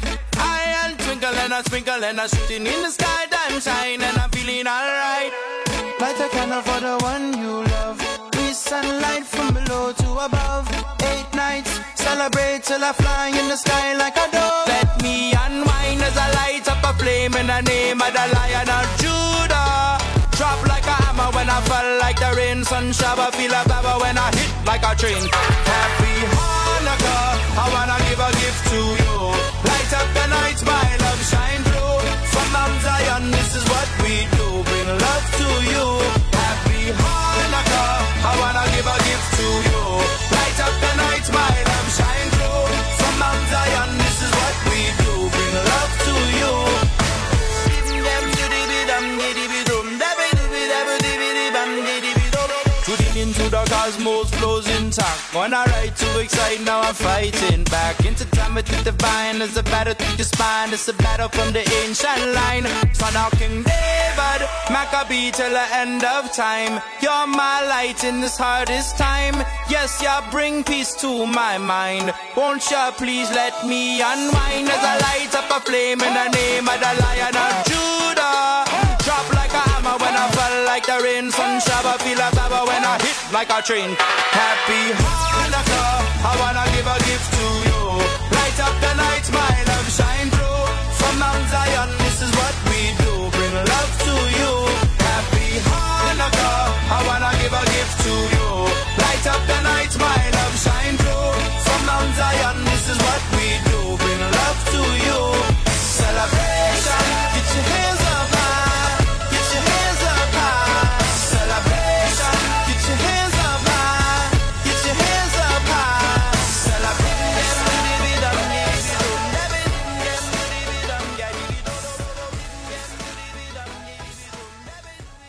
a sprinkle and a shooting in the sky. Time shine and I'm feeling alright. Light a candle for the one you love. We sunlight from below to above. Eight nights, celebrate till I fly in the sky like a dove. Let me unwind as I light up a flame in the name of the Lion of Judah. Drop like a hammer when I fall like the rain. Sun shower, feel a baba when I hit like a train. Happy Hanukkah, I wanna give a gift to you. Light up the night, my love shine through. From Mount Zion, this is what excited, now I'm fighting back. Into time with the divine, there's a battle through your spine. It's a battle from the ancient line. Son of King David, Maccabee till the end of time. You're my light in this hardest time. Yes, you bring peace to my mind. Won't you please let me unwind as I light up a flame in the name of the Lion of Judah. Drop like a hammer when I fall like the rain. Sun shower, feel a I hit like a train. Happy Hanukkah, I wanna give a gift to you. Light up the night, my love shine through. From Mount Zion, this is what we do. Bring love to you. Happy Hanukkah, I wanna give a gift to you. Light up the night, my love shine through. From Mount Zion, this is what we do. Bring love to you. Celebration,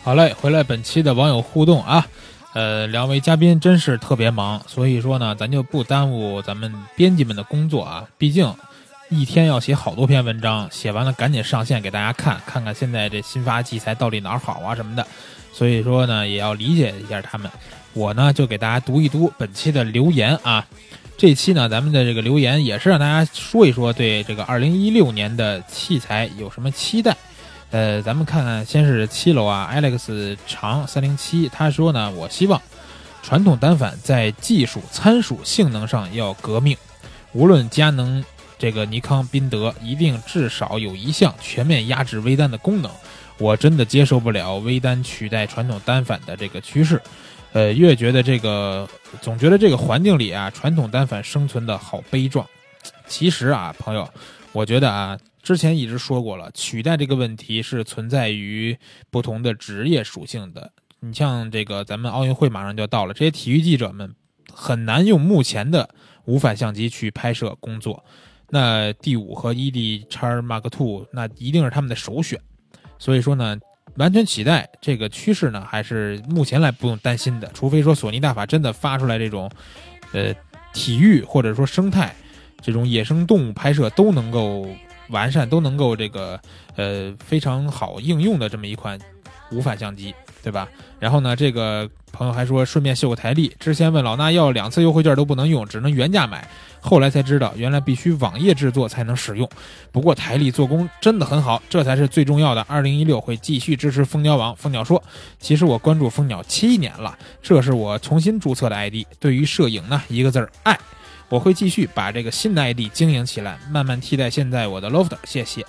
好嘞，回来本期的网友互动啊，呃，两位嘉宾真是特别忙，所以说呢，咱就不耽误咱们编辑们的工作啊，毕竟一天要写好多篇文章，写完了赶紧上线给大家看，看看现在这新发器材到底哪儿好啊什么的，所以说呢，也要理解一下他们。我呢就给大家读一读本期的留言啊，这期呢咱们的这个留言也是让大家说一说对这个二零一六年的器材有什么期待。呃，咱们看看，先是七楼啊，Alex 长三零七，他说呢，我希望传统单反在技术、参数、性能上要革命，无论佳能、这个尼康、宾得，一定至少有一项全面压制微单的功能。我真的接受不了微单取代传统单反的这个趋势。呃，越觉得这个，总觉得这个环境里啊，传统单反生存的好悲壮。其实啊，朋友，我觉得啊，之前一直说过了，取代这个问题是存在于不同的职业属性的。你像这个，咱们奥运会马上就要到了，这些体育记者们很难用目前的无反相机去拍摄工作。那 D 五和 ED 叉 Mark Two 那一定是他们的首选。所以说呢，完全取代这个趋势呢，还是目前来不用担心的。除非说索尼大法真的发出来这种，呃，体育或者说生态这种野生动物拍摄都能够完善，都能够这个呃非常好应用的这么一款无反相机，对吧？然后呢，这个朋友还说顺便秀个台历，之前问老衲要两次优惠券都不能用，只能原价买。后来才知道，原来必须网页制作才能使用。不过台历做工真的很好，这才是最重要的。二零一六会继续支持蜂鸟网。蜂鸟说：“其实我关注蜂鸟七年了，这是我重新注册的 ID。对于摄影呢，一个字儿爱。我会继续把这个新的 ID 经营起来，慢慢替代现在我的 Loft。谢谢。”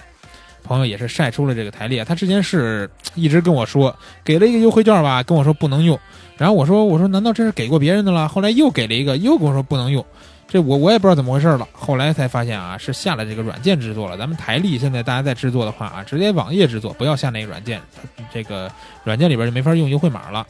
朋友也是晒出了这个台历，他之前是一直跟我说给了一个优惠券吧，跟我说不能用。然后我说我说难道这是给过别人的了？后来又给了一个，又跟我说不能用。这我我也不知道怎么回事了，后来才发现啊，是下了这个软件制作了。咱们台历现在大家在制作的话啊，直接网页制作，不要下那个软件，这个软件里边就没法用优惠码了。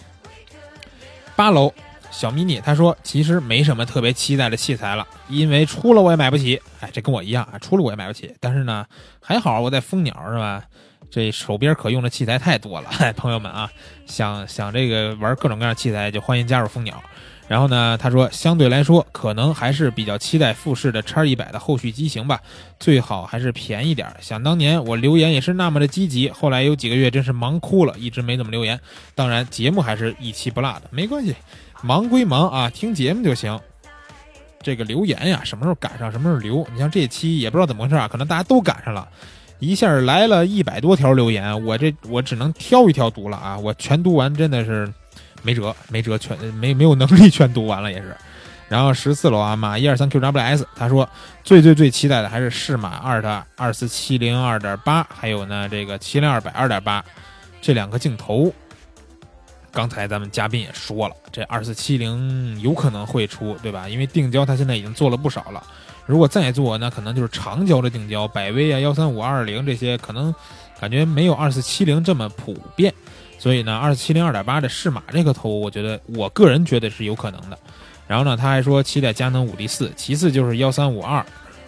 八楼小迷你他说，其实没什么特别期待的器材了，因为出了我也买不起。哎，这跟我一样啊，出了我也买不起。但是呢，还好我在蜂鸟是吧？这手边可用的器材太多了，朋友们啊，想想这个玩各种各样的器材，就欢迎加入蜂鸟。然后呢，他说相对来说，可能还是比较期待富士的叉一百的后续机型吧，最好还是便宜点。想当年我留言也是那么的积极，后来有几个月真是忙哭了，一直没怎么留言。当然，节目还是一期不落的，没关系。忙归忙啊，听节目就行。这个留言呀，什么时候赶上什么时候留。你像这期也不知道怎么回事啊，可能大家都赶上了，一下来了一百多条留言，我这我只能挑一挑读了啊，我全读完真的是没辙，没辙，全没没有能力全读完了也是。然后十四楼啊，马一二三 QWS，他说最最最期待的还是适马二的二四七零二点八，还有呢这个七零二百二点八这两个镜头。刚才咱们嘉宾也说了，这二四七零有可能会出，对吧？因为定焦它现在已经做了不少了，如果再做，那可能就是长焦的定焦，百威啊、幺三五二零这些可能感觉没有二四七零这么普遍。所以呢，二四七零二点八的适马这个头，我觉得我个人觉得是有可能的。然后呢，他还说期待佳能五 D 四，其次就是幺三五二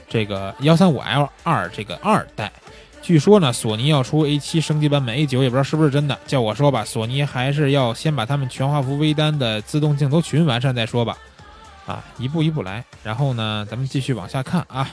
这个幺三五 L 二这个二代。据说呢，索尼要出 A 7升级版本 A 9也不知道是不是真的。叫我说吧，索尼还是要先把他们全画幅微单的自动镜头群完善再说吧。啊，一步一步来。然后呢，咱们继续往下看啊。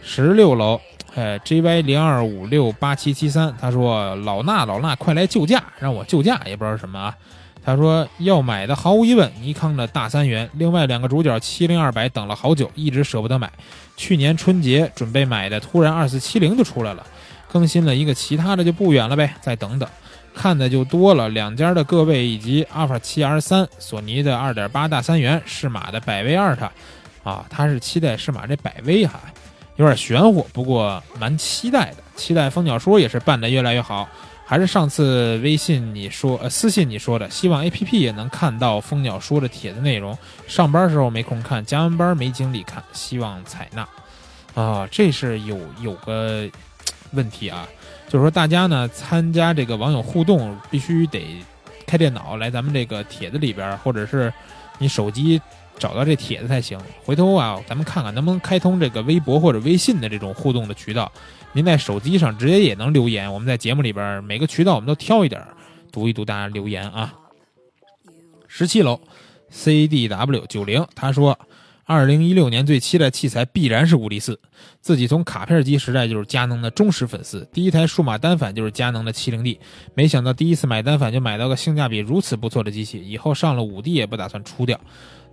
十六楼，呃，JY 零二五六八七七三，他说老衲老衲快来救驾，让我救驾也不知道什么啊。他说要买的毫无疑问尼康的大三元，另外两个主角七零二百等了好久，一直舍不得买。去年春节准备买的，突然二四七零就出来了。更新了一个其他的就不远了呗，再等等，看的就多了。两家的各位以及阿尔法七 R 三、索尼的二点八大三元、适马的百威二塔，啊，他是期待适马这百威哈，有点玄乎，不过蛮期待的。期待蜂鸟说也是办得越来越好，还是上次微信你说呃私信你说的，希望 A P P 也能看到蜂鸟说的帖子内容。上班时候没空看，加完班没精力看，希望采纳。啊，这是有有个。问题啊，就是说大家呢参加这个网友互动，必须得开电脑来咱们这个帖子里边，或者是你手机找到这帖子才行。回头啊，咱们看看能不能开通这个微博或者微信的这种互动的渠道。您在手机上直接也能留言，我们在节目里边每个渠道我们都挑一点读一读大家留言啊。十七楼，CDW 九零，他说。二零一六年最期待器材必然是五 D 四，自己从卡片机时代就是佳能的忠实粉丝，第一台数码单反就是佳能的七零 D，没想到第一次买单反就买到个性价比如此不错的机器，以后上了五 D 也不打算出掉，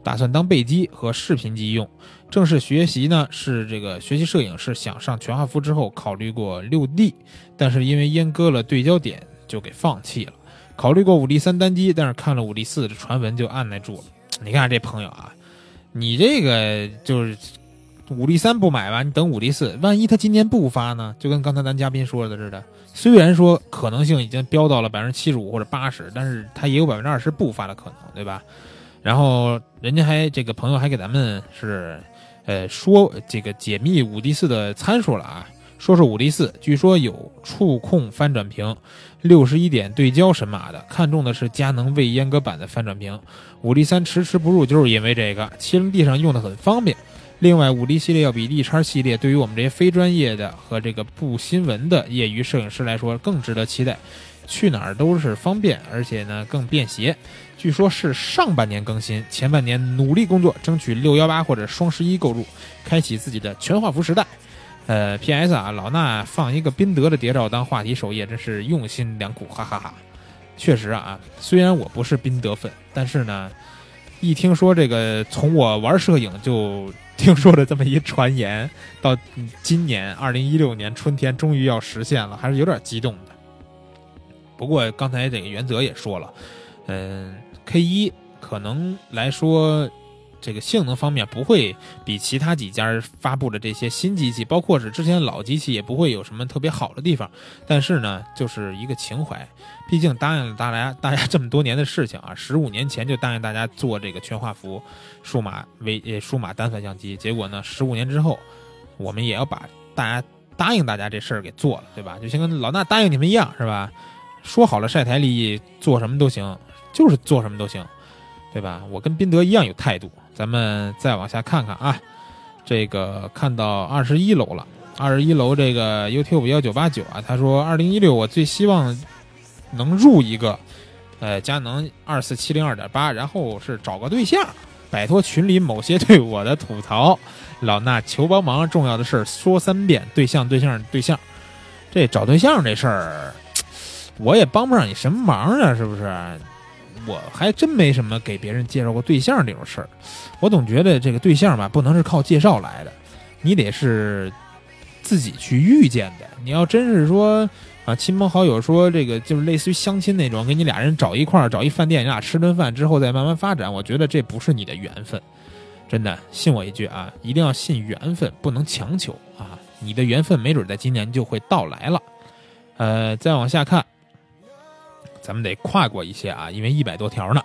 打算当备机和视频机用。正式学习呢是这个学习摄影是想上全画幅之后考虑过六 D，但是因为阉割了对焦点就给放弃了。考虑过五 D 三单机，但是看了五 D 四的传闻就按耐住了。你看这朋友啊。你这个就是五 D 三不买吧，你等五 D 四，万一他今年不发呢？就跟刚才咱嘉宾说的似的，虽然说可能性已经飙到了百分之七十五或者八十，但是他也有百分之二十不发的可能，对吧？然后人家还这个朋友还给咱们是，呃，说这个解密五 D 四的参数了啊，说是五 D 四，据说有触控翻转屏，六十一点对焦神马的，看中的是佳能未阉割版的翻转屏。五 D 三迟迟不入，就是因为这个七零 D 上用的很方便。另外，五 D 系列要比 D 叉系列，对于我们这些非专业的和这个不新闻的业余摄影师来说，更值得期待。去哪儿都是方便，而且呢更便携。据说是上半年更新，前半年努力工作，争取六幺八或者双十一购入，开启自己的全画幅时代。呃，P.S. 啊，老衲放一个宾得的谍照当话题首页，真是用心良苦，哈哈哈。确实啊，虽然我不是宾得粉，但是呢，一听说这个从我玩摄影就听说了这么一传言，到今年二零一六年春天终于要实现了，还是有点激动的。不过刚才这个原则也说了，嗯，K 一可能来说。这个性能方面不会比其他几家发布的这些新机器，包括是之前老机器，也不会有什么特别好的地方。但是呢，就是一个情怀，毕竟答应了大家大家这么多年的事情啊，十五年前就答应大家做这个全画幅数码微呃数码单反相机，结果呢，十五年之后，我们也要把大家答应大家这事儿给做了，对吧？就像跟老衲答应你们一样，是吧？说好了晒台立意，做什么都行，就是做什么都行，对吧？我跟宾得一样有态度。咱们再往下看看啊，这个看到二十一楼了。二十一楼这个 YouTube 幺九八九啊，他说二零一六我最希望能入一个，呃，佳能二四七零二点八，然后是找个对象，摆脱群里某些对我的吐槽。老衲求帮忙，重要的事说三遍，对象对象对象。这找对象这事儿，我也帮不上你什么忙啊，是不是？我还真没什么给别人介绍过对象这种事儿。我总觉得这个对象吧，不能是靠介绍来的，你得是自己去遇见的。你要真是说啊，亲朋好友说这个就是类似于相亲那种，给你俩人找一块儿，找一饭店，你俩吃顿饭之后再慢慢发展，我觉得这不是你的缘分。真的，信我一句啊，一定要信缘分，不能强求啊。你的缘分没准在今年就会到来了。呃，再往下看，咱们得跨过一些啊，因为一百多条呢。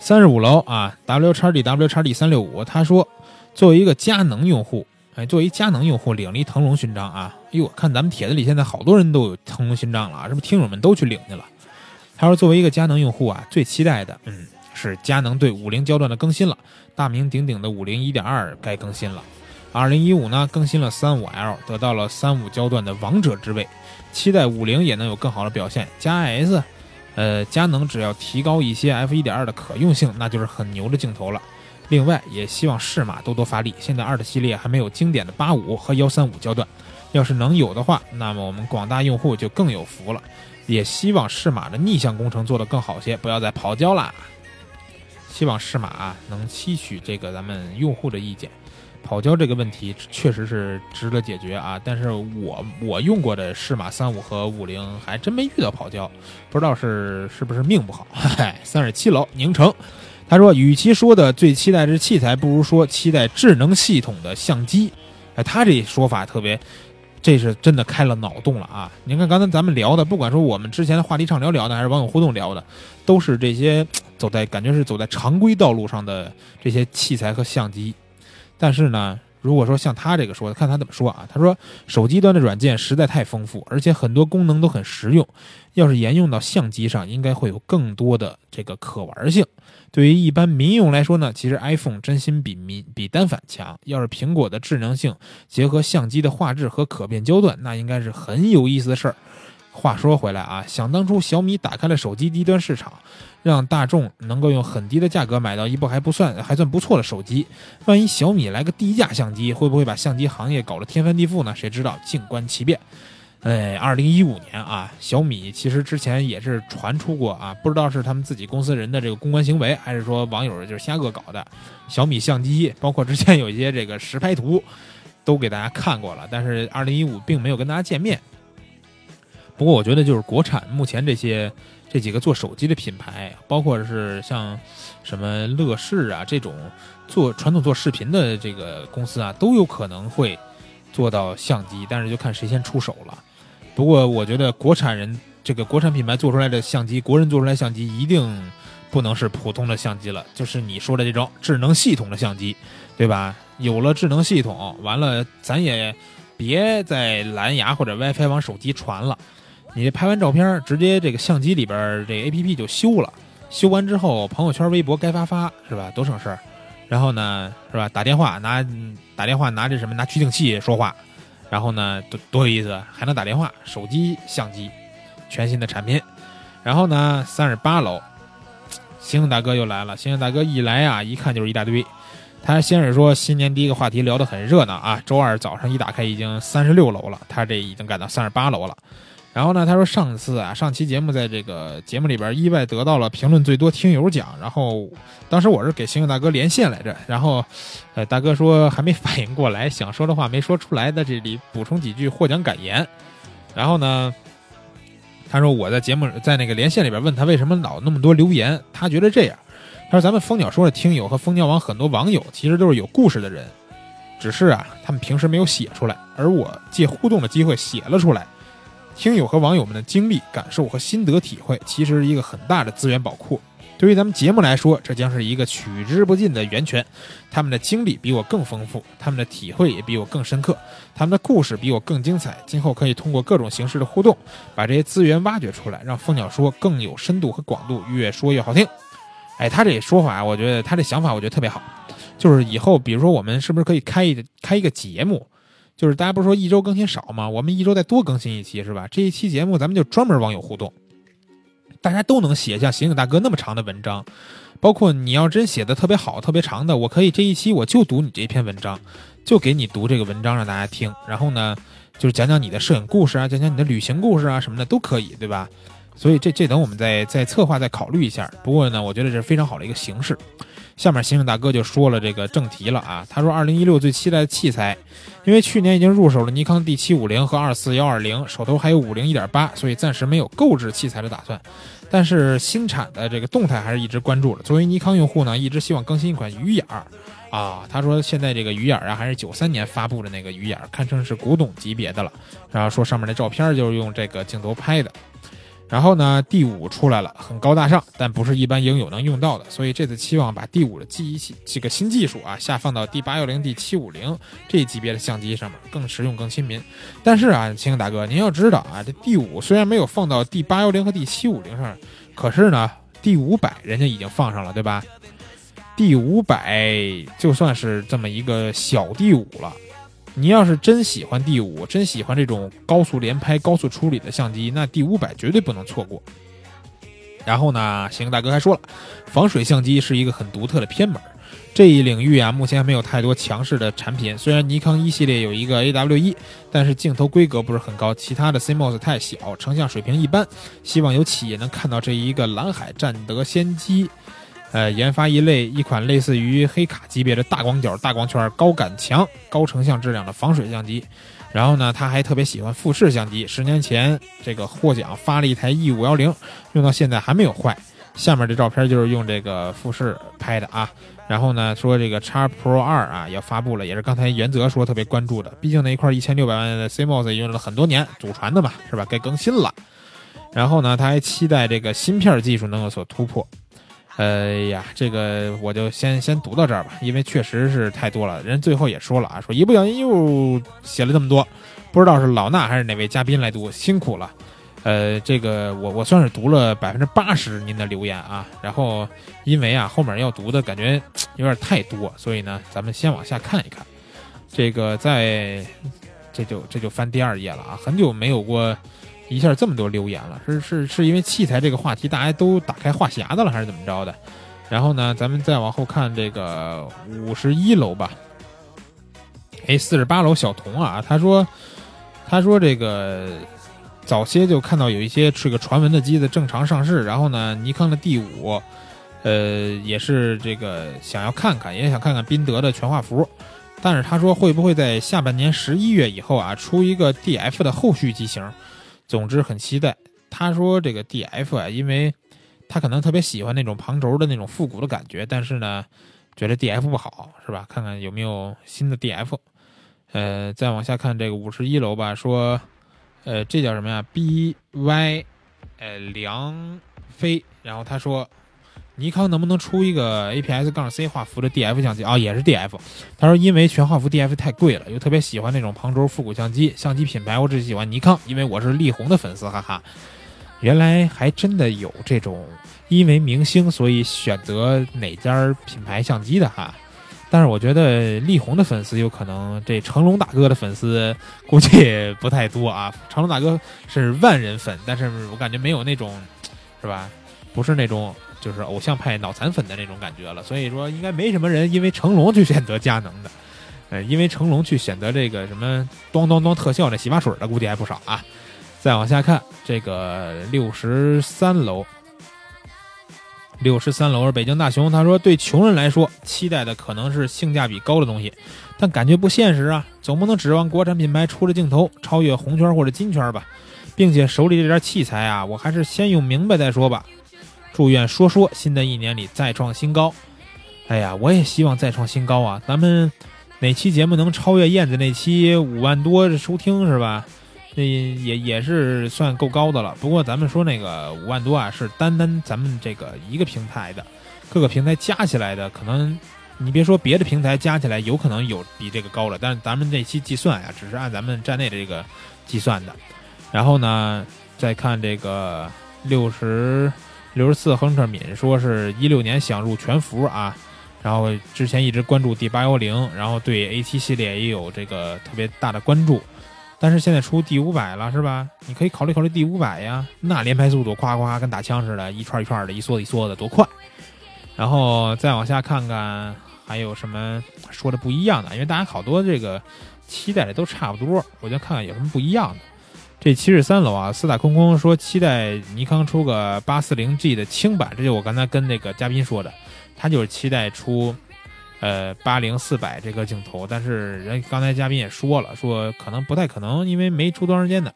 三十五楼啊，W 叉 D W 叉 D 三六五，他说，作为一个佳能用户，哎，作为佳能用户领了一腾龙勋章啊。哎呦，看咱们帖子里现在好多人都有腾龙勋章了啊，是不是听友们都去领去了？他说，作为一个佳能用户啊，最期待的，嗯，是佳能对五零焦段的更新了，大名鼎鼎的五零一点二该更新了。二零一五呢，更新了三五 L，得到了三五焦段的王者之位，期待五零也能有更好的表现。加 S，呃，佳能只要提高一些 F 一点二的可用性，那就是很牛的镜头了。另外，也希望适马多多发力。现在二的系列还没有经典的八五和幺三五焦段，要是能有的话，那么我们广大用户就更有福了。也希望适马的逆向工程做得更好些，不要再跑焦啦。希望适马啊能吸取这个咱们用户的意见。跑焦这个问题确实是值得解决啊，但是我我用过的适马三五和五零还真没遇到跑焦，不知道是是不是命不好。嗨，三十七楼宁城，他说，与其说的最期待是器材，不如说期待智能系统的相机。哎，他这说法特别，这是真的开了脑洞了啊！您看刚才咱们聊的，不管说我们之前的话题畅聊聊的，还是网友互动聊的，都是这些走在感觉是走在常规道路上的这些器材和相机。但是呢，如果说像他这个说的，看他怎么说啊？他说，手机端的软件实在太丰富，而且很多功能都很实用。要是沿用到相机上，应该会有更多的这个可玩性。对于一般民用来说呢，其实 iPhone 真心比民比单反强。要是苹果的智能性结合相机的画质和可变焦段，那应该是很有意思的事儿。话说回来啊，想当初小米打开了手机低端市场，让大众能够用很低的价格买到一部还不算还算不错的手机。万一小米来个低价相机，会不会把相机行业搞得天翻地覆呢？谁知道？静观其变。哎，二零一五年啊，小米其实之前也是传出过啊，不知道是他们自己公司人的这个公关行为，还是说网友就是瞎恶搞的。小米相机，包括之前有一些这个实拍图，都给大家看过了，但是二零一五并没有跟大家见面。不过我觉得就是国产目前这些这几个做手机的品牌，包括是像什么乐视啊这种做传统做视频的这个公司啊，都有可能会做到相机，但是就看谁先出手了。不过我觉得国产人这个国产品牌做出来的相机，国人做出来相机一定不能是普通的相机了，就是你说的这种智能系统的相机，对吧？有了智能系统，完了咱也别在蓝牙或者 WiFi 往手机传了。你拍完照片，直接这个相机里边这 A P P 就修了，修完之后朋友圈、微博该发发是吧？多省事儿。然后呢，是吧？打电话拿打电话拿这什么拿取景器说话，然后呢多多有意思，还能打电话，手机相机，全新的产品。然后呢，三十八楼，星星大哥又来了。星星大哥一来啊，一看就是一大堆。他先是说新年第一个话题聊得很热闹啊，周二早上一打开已经三十六楼了，他这已经赶到三十八楼了。然后呢，他说上次啊，上期节目在这个节目里边意外得到了评论最多听友奖。然后当时我是给星星大哥连线来着，然后呃大哥说还没反应过来，想说的话没说出来，在这里补充几句获奖感言。然后呢，他说我在节目在那个连线里边问他为什么老那么多留言，他觉得这样。他说咱们蜂鸟说的听友和蜂鸟网很多网友其实都是有故事的人，只是啊他们平时没有写出来，而我借互动的机会写了出来。听友和网友们的经历、感受和心得体会，其实是一个很大的资源宝库。对于咱们节目来说，这将是一个取之不尽的源泉。他们的经历比我更丰富，他们的体会也比我更深刻，他们的故事比我更精彩。今后可以通过各种形式的互动，把这些资源挖掘出来，让蜂鸟说更有深度和广度，越说越好听。哎，他这说法，我觉得他这想法，我觉得特别好。就是以后，比如说我们是不是可以开一开一个节目？就是大家不是说一周更新少吗？我们一周再多更新一期是吧？这一期节目咱们就专门网友互动，大家都能写像刑警大哥那么长的文章，包括你要真写的特别好、特别长的，我可以这一期我就读你这篇文章，就给你读这个文章让大家听。然后呢，就是讲讲你的摄影故事啊，讲讲你的旅行故事啊什么的都可以，对吧？所以这这等我们再再策划再考虑一下。不过呢，我觉得这是非常好的一个形式。下面刑警大哥就说了这个正题了啊，他说二零一六最期待的器材，因为去年已经入手了尼康 D 七五零和二四幺二零，手头还有五零一点八，所以暂时没有购置器材的打算。但是新产的这个动态还是一直关注的。作为尼康用户呢，一直希望更新一款鱼眼儿啊。他说现在这个鱼眼儿啊，还是九三年发布的那个鱼眼儿，堪称是古董级别的了。然后说上面的照片就是用这个镜头拍的。然后呢，D 五出来了，很高大上，但不是一般影友能用到的，所以这次期望把 D 五的记忆系这个新技术啊下放到 D 八幺零、D 七五零这级别的相机上面，更实用、更亲民。但是啊，青大哥，您要知道啊，这 D 五虽然没有放到 D 八幺零和 D 七五零上，可是呢，D 五百人家已经放上了，对吧？D 五百就算是这么一个小 D 五了。你要是真喜欢 D 五，真喜欢这种高速连拍、高速处理的相机，那 D 五百绝对不能错过。然后呢，行大哥还说了，防水相机是一个很独特的偏门，这一领域啊，目前还没有太多强势的产品。虽然尼康一系列有一个 AW 一，但是镜头规格不是很高，其他的 CMOS 太小，成像水平一般。希望有企业能看到这一个蓝海占得先机。呃，研发一类一款类似于黑卡级别的大广角、大光圈、高感强、高成像质量的防水相机。然后呢，他还特别喜欢富士相机。十年前这个获奖发了一台 E 五幺零，用到现在还没有坏。下面这照片就是用这个富士拍的啊。然后呢，说这个 X Pro 二啊要发布了，也是刚才原则说特别关注的。毕竟那一块一千六百万的 CMOS 用了很多年，祖传的嘛，是吧？该更新了。然后呢，他还期待这个芯片技术能有所突破。哎呀，这个我就先先读到这儿吧，因为确实是太多了。人最后也说了啊，说一不小心又写了这么多，不知道是老衲还是哪位嘉宾来读，辛苦了。呃，这个我我算是读了百分之八十您的留言啊，然后因为啊后面要读的感觉有点太多，所以呢，咱们先往下看一看。这个在这就这就翻第二页了啊，很久没有过。一下这么多留言了，是是是因为器材这个话题大家都打开话匣子了，还是怎么着的？然后呢，咱们再往后看这个五十一楼吧。哎，四十八楼小童啊，他说，他说这个早些就看到有一些这个传闻的机子正常上市，然后呢，尼康的 D 五，呃，也是这个想要看看，也想看看宾得的全画幅，但是他说会不会在下半年十一月以后啊，出一个 DF 的后续机型？总之很期待。他说这个 D F 啊，因为他可能特别喜欢那种旁轴的那种复古的感觉，但是呢，觉得 D F 不好，是吧？看看有没有新的 D F。呃，再往下看这个五十一楼吧，说，呃，这叫什么呀？B Y，呃，梁飞。然后他说。尼康能不能出一个 APS- 杠 C 画幅的 DF 相机啊？也是 DF。他说，因为全画幅 DF 太贵了，又特别喜欢那种旁轴复古相机。相机品牌我只喜欢尼康，因为我是力宏的粉丝，哈哈。原来还真的有这种因为明星所以选择哪家品牌相机的哈。但是我觉得力宏的粉丝有可能，这成龙大哥的粉丝估计不太多啊。成龙大哥是万人粉，但是我感觉没有那种，是吧？不是那种。就是偶像派脑残粉的那种感觉了，所以说应该没什么人因为成龙去选择佳能的，呃，因为成龙去选择这个什么咚咚咚特效那洗发水的估计还不少啊。再往下看，这个六十三楼，六十三楼是北京大熊，他说对穷人来说，期待的可能是性价比高的东西，但感觉不现实啊，总不能指望国产品牌出了镜头超越红圈或者金圈吧，并且手里这点器材啊，我还是先用明白再说吧。祝愿说说新的一年里再创新高。哎呀，我也希望再创新高啊！咱们哪期节目能超越燕子那期五万多收听是吧？那也也是算够高的了。不过咱们说那个五万多啊，是单单咱们这个一个平台的，各个平台加起来的，可能你别说别的平台加起来有可能有比这个高了，但是咱们这期计算呀，只是按咱们站内的这个计算的。然后呢，再看这个六十。六十四亨特敏说是一六年想入全服啊，然后之前一直关注 D 八幺零，然后对 A 七系列也有这个特别大的关注，但是现在出 D 五百了是吧？你可以考虑考虑 D 五百呀，那连拍速度夸夸跟打枪似的，一串一串的，一梭一梭的，多快！然后再往下看看还有什么说的不一样的，因为大家好多这个期待的都差不多，我就看看有什么不一样的。这七十三楼啊，四大空空说期待尼康出个八四零 G 的轻版，这就我刚才跟那个嘉宾说的，他就是期待出呃八零四百这个镜头，但是人刚才嘉宾也说了，说可能不太可能，因为没出多长时间呢。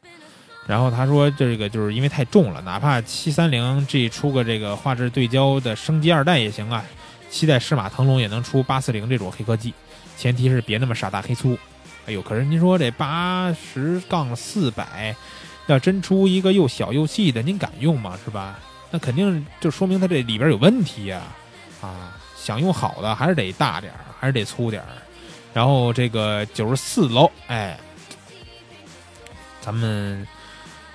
然后他说这个就是因为太重了，哪怕七三零 G 出个这个画质对焦的升级二代也行啊，期待适马腾龙也能出八四零这种黑科技，前提是别那么傻大黑粗。哎呦，可是您说这八十杠四百，要真出一个又小又细的，您敢用吗？是吧？那肯定就说明它这里边有问题呀、啊！想用好的，还是得大点儿，还是得粗点儿。然后这个九十四楼，哎，咱们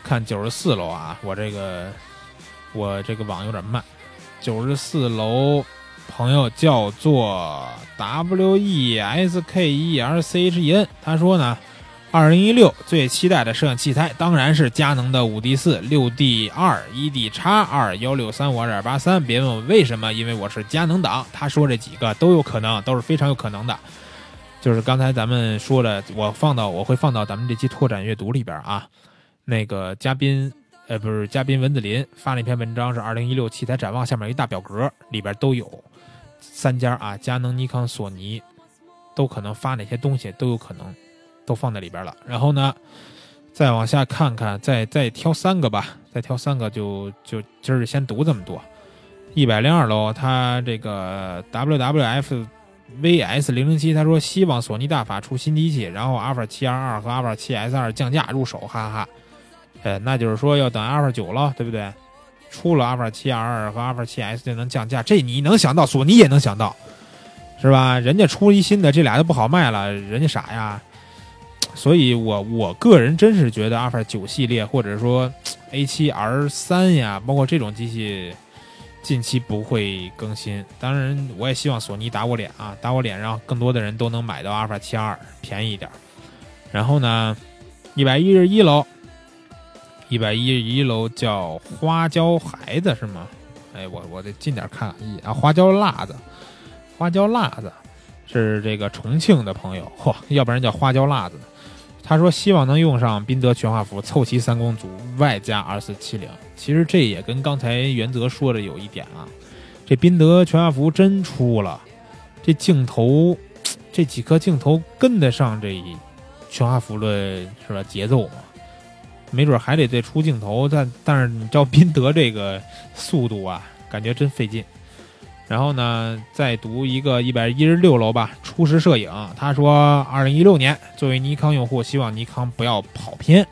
看九十四楼啊，我这个我这个网有点慢。九十四楼朋友叫做 W E S K E R C H E N，他说呢，二零一六最期待的摄影器材当然是佳能的五 D 四、六 D 二、一 D 叉二、幺六三五二点八三。别问我为什么，因为我是佳能党。他说这几个都有可能，都是非常有可能的。就是刚才咱们说的，我放到我会放到咱们这期拓展阅读里边啊。那个嘉宾呃不是嘉宾文子林发了一篇文章，是二零一六器材展望，下面一大表格，里边都有三家啊，佳能、尼康、索尼都可能发哪些东西，都有可能都放在里边了。然后呢，再往下看看，再再挑三个吧，再挑三个就就今儿先读这么多。一百零二楼，他这个 WWF VS 零零七，他说希望索尼大法出新机器，然后阿尔法七 R 二和阿尔法七 S 二降价入手，哈哈哈。呃，那就是说要等阿尔法九了，对不对？出了阿尔法七 R 二和阿尔法七 S 就能降价，这你能想到，索尼也能想到，是吧？人家出一新的，这俩都不好卖了，人家傻呀。所以我我个人真是觉得阿尔法九系列或者说 A 七 R 三呀，包括这种机器，近期不会更新。当然，我也希望索尼打我脸啊，打我脸，让更多的人都能买到阿尔法七 R，便宜一点。然后呢，一百一十一楼，一百一十一楼叫花椒孩子是吗？哎，我我得近点看啊，花椒辣子，花椒辣子是这个重庆的朋友，嚯，要不然叫花椒辣子。他说希望能用上宾得全画幅，凑齐三光组，外加二四七零。其实这也跟刚才原则说的有一点啊，这宾得全画幅真出了，这镜头，这几颗镜头跟得上这全画幅的是吧节奏吗？没准还得再出镜头，但但是你照宾得这个速度啊，感觉真费劲。然后呢，再读一个一百一十六楼吧，初识摄影。他说，二零一六年作为尼康用户，希望尼康不要跑偏。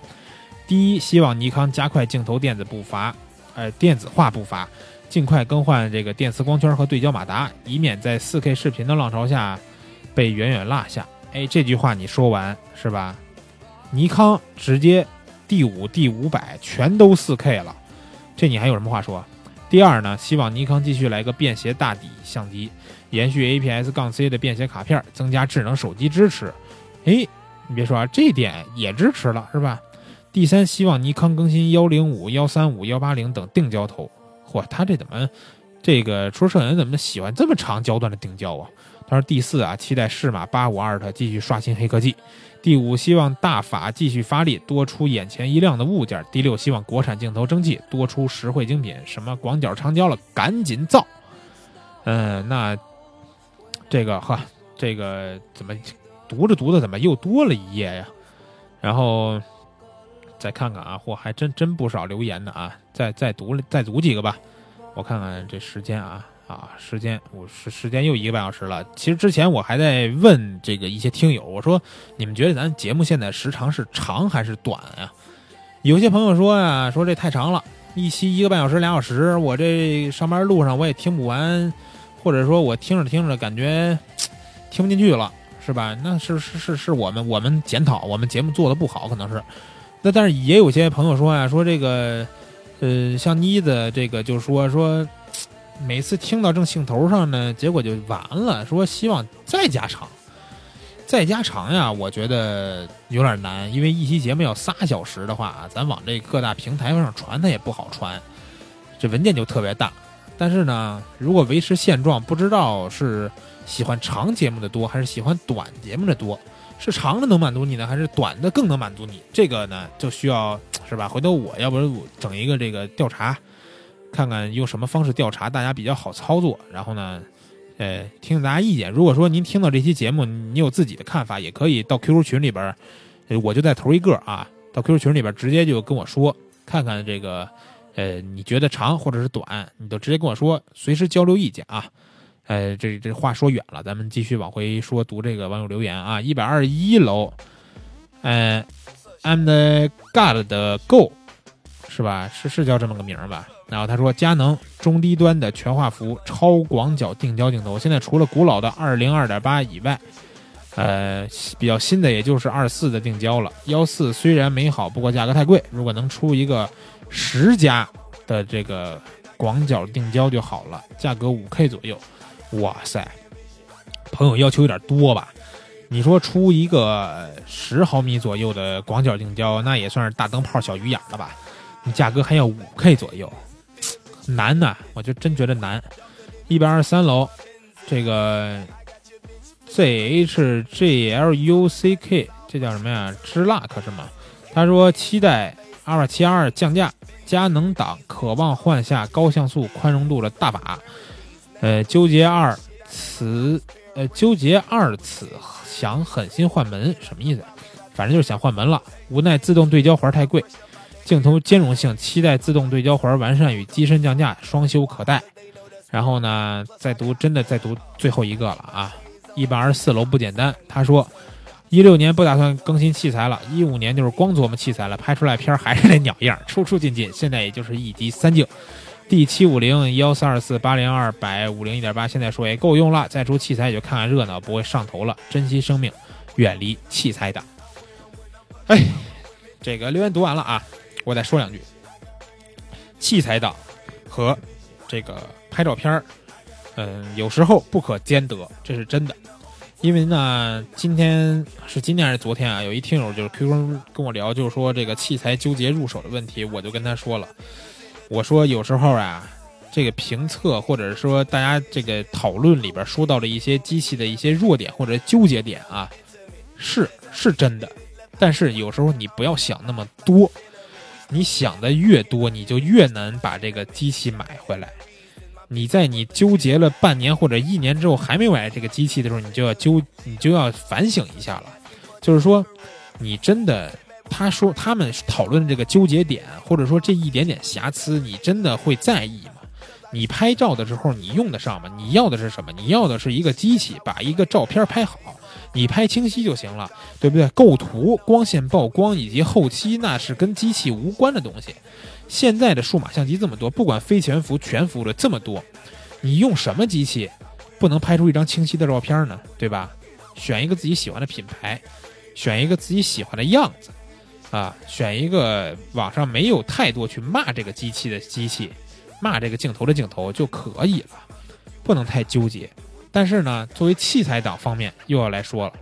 第一，希望尼康加快镜头电子步伐，呃，电子化步伐，尽快更换这个电磁光圈和对焦马达，以免在 4K 视频的浪潮下被远远落下。哎，这句话你说完是吧？尼康直接 D 五、D 五百全都 4K 了，这你还有什么话说？第二呢，希望尼康继续来个便携大底相机，延续 APS-C 的便携卡片，增加智能手机支持。诶，你别说啊，这点也支持了，是吧？第三，希望尼康更新幺零五、幺三五、幺八零等定焦头。嚯，他这怎么这个出摄影怎么喜欢这么长焦段的定焦啊？他说第四啊，期待适马八五二特继续刷新黑科技。第五，希望大法继续发力，多出眼前一亮的物件。第六，希望国产镜头争气，多出实惠精品。什么广角长焦了，赶紧造。嗯，那这个哈，这个怎么读着读着怎么又多了一页呀？然后再看看啊，嚯，还真真不少留言呢啊！再再读再读几个吧，我看看这时间啊。啊，时间我时时间又一个半小时了。其实之前我还在问这个一些听友，我说你们觉得咱节目现在时长是长还是短啊？有些朋友说呀，说这太长了，一期一个半小时俩小时，我这上班路上我也听不完，或者说我听着听着感觉听不进去了，是吧？那是是是是我们我们检讨我们节目做的不好，可能是。那但是也有些朋友说呀，说这个呃，像妮子这个就说说。每次听到正兴头上呢，结果就完了。说希望再加长，再加长呀，我觉得有点难，因为一期节目要仨小时的话，咱往这各大平台上传它也不好传，这文件就特别大。但是呢，如果维持现状，不知道是喜欢长节目的多还是喜欢短节目的多。是长的能满足你呢，还是短的更能满足你？这个呢，就需要是吧？回头我要不然我整一个这个调查，看看用什么方式调查，大家比较好操作。然后呢，呃，听听大家意见。如果说您听到这期节目，你有自己的看法，也可以到 QQ 群里边，我就在头一个啊，到 QQ 群里边直接就跟我说，看看这个，呃，你觉得长或者是短，你就直接跟我说，随时交流意见啊。呃，这这话说远了，咱们继续往回说，读这个网友留言啊，一百二十一楼，呃，I'm the God 的 Go 是吧？是是叫这么个名吧？然后他说，佳能中低端的全画幅超广角定焦镜头，现在除了古老的二零二点八以外，呃，比较新的也就是二四的定焦了。幺四虽然美好，不过价格太贵，如果能出一个十加的这个广角定焦就好了，价格五 K 左右。哇塞，朋友要求有点多吧？你说出一个十毫米左右的广角定焦，那也算是大灯泡小鱼眼了吧？你价格还要五 K 左右，难呐！我就真觉得难。一百二十三楼，这个 ZHGLUCK 这叫什么呀？知 luck 是吗？他说期待阿尔法七二降价，佳能党渴望换下高像素宽容度的大把。呃，纠结二此呃纠结二此想狠心换门什么意思？反正就是想换门了，无奈自动对焦环太贵，镜头兼容性期待自动对焦环完善与机身降价，双修可待。然后呢，再读真的再读最后一个了啊！一百二十四楼不简单，他说一六年不打算更新器材了，一五年就是光琢磨器材了，拍出来片儿还是那鸟样，出出进进，现在也就是一机三镜。D 七五零幺四二四八零二百五零一点八，现在说也够用了，再出器材也就看看热闹，不会上头了。珍惜生命，远离器材党。哎，这个留言读完了啊，我再说两句。器材党和这个拍照片儿，嗯，有时候不可兼得，这是真的。因为呢，今天是今天还是昨天啊？有一听友就是 QQ 跟我聊，就是说这个器材纠结入手的问题，我就跟他说了。我说有时候啊，这个评测或者说大家这个讨论里边说到了一些机器的一些弱点或者纠结点啊，是是真的，但是有时候你不要想那么多，你想的越多，你就越难把这个机器买回来。你在你纠结了半年或者一年之后还没买这个机器的时候，你就要纠，你就要反省一下了，就是说，你真的。他说他们讨论这个纠结点，或者说这一点点瑕疵，你真的会在意吗？你拍照的时候你用得上吗？你要的是什么？你要的是一个机器把一个照片拍好，你拍清晰就行了，对不对？构图、光线曝光以及后期那是跟机器无关的东西。现在的数码相机这么多，不管非全幅、全幅的这么多，你用什么机器不能拍出一张清晰的照片呢？对吧？选一个自己喜欢的品牌，选一个自己喜欢的样子。啊，选一个网上没有太多去骂这个机器的机器，骂这个镜头的镜头就可以了，不能太纠结。但是呢，作为器材党方面又要来说了，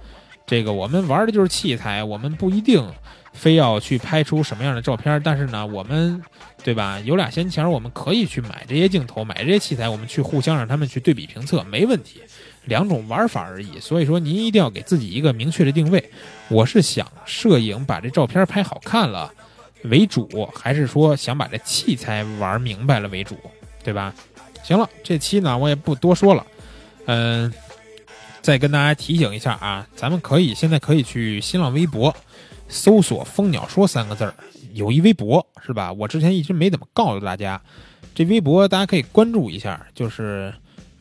这个我们玩的就是器材，我们不一定非要去拍出什么样的照片。但是呢，我们对吧，有俩闲钱，我们可以去买这些镜头，买这些器材，我们去互相让他们去对比评测，没问题。两种玩法而已，所以说您一定要给自己一个明确的定位。我是想摄影把这照片拍好看了为主，还是说想把这器材玩明白了为主，对吧？行了，这期呢我也不多说了，嗯，再跟大家提醒一下啊，咱们可以现在可以去新浪微博搜索“蜂鸟说”三个字儿，有一微博是吧？我之前一直没怎么告诉大家，这微博大家可以关注一下，就是。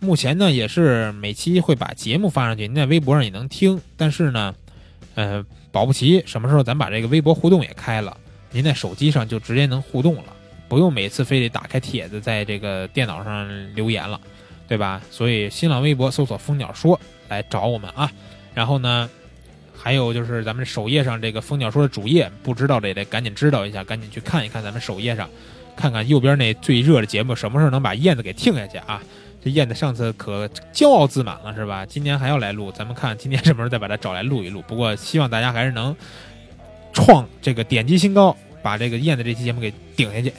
目前呢，也是每期会把节目发上去，您在微博上也能听。但是呢，呃，保不齐什么时候咱把这个微博互动也开了，您在手机上就直接能互动了，不用每次非得打开帖子在这个电脑上留言了，对吧？所以新浪微博搜索“蜂鸟说”来找我们啊。然后呢，还有就是咱们首页上这个“蜂鸟说”的主页，不知道的也得赶紧知道一下，赶紧去看一看咱们首页上，看看右边那最热的节目，什么时候能把燕子给听下去啊？这燕子上次可骄傲自满了是吧？今年还要来录，咱们看今年 什么时候再把它找来录一录。不过希望大家还是能创这个点击新高，把这个燕子这期节目给顶下去。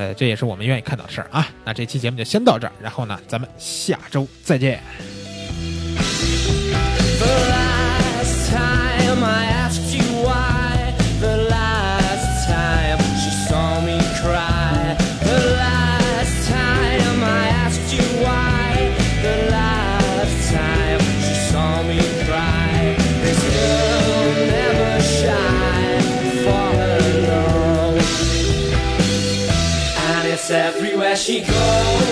呃，这也是我们愿意看到的事儿啊。那这期节目就先到这儿，然后呢，咱们下周再见。She goes.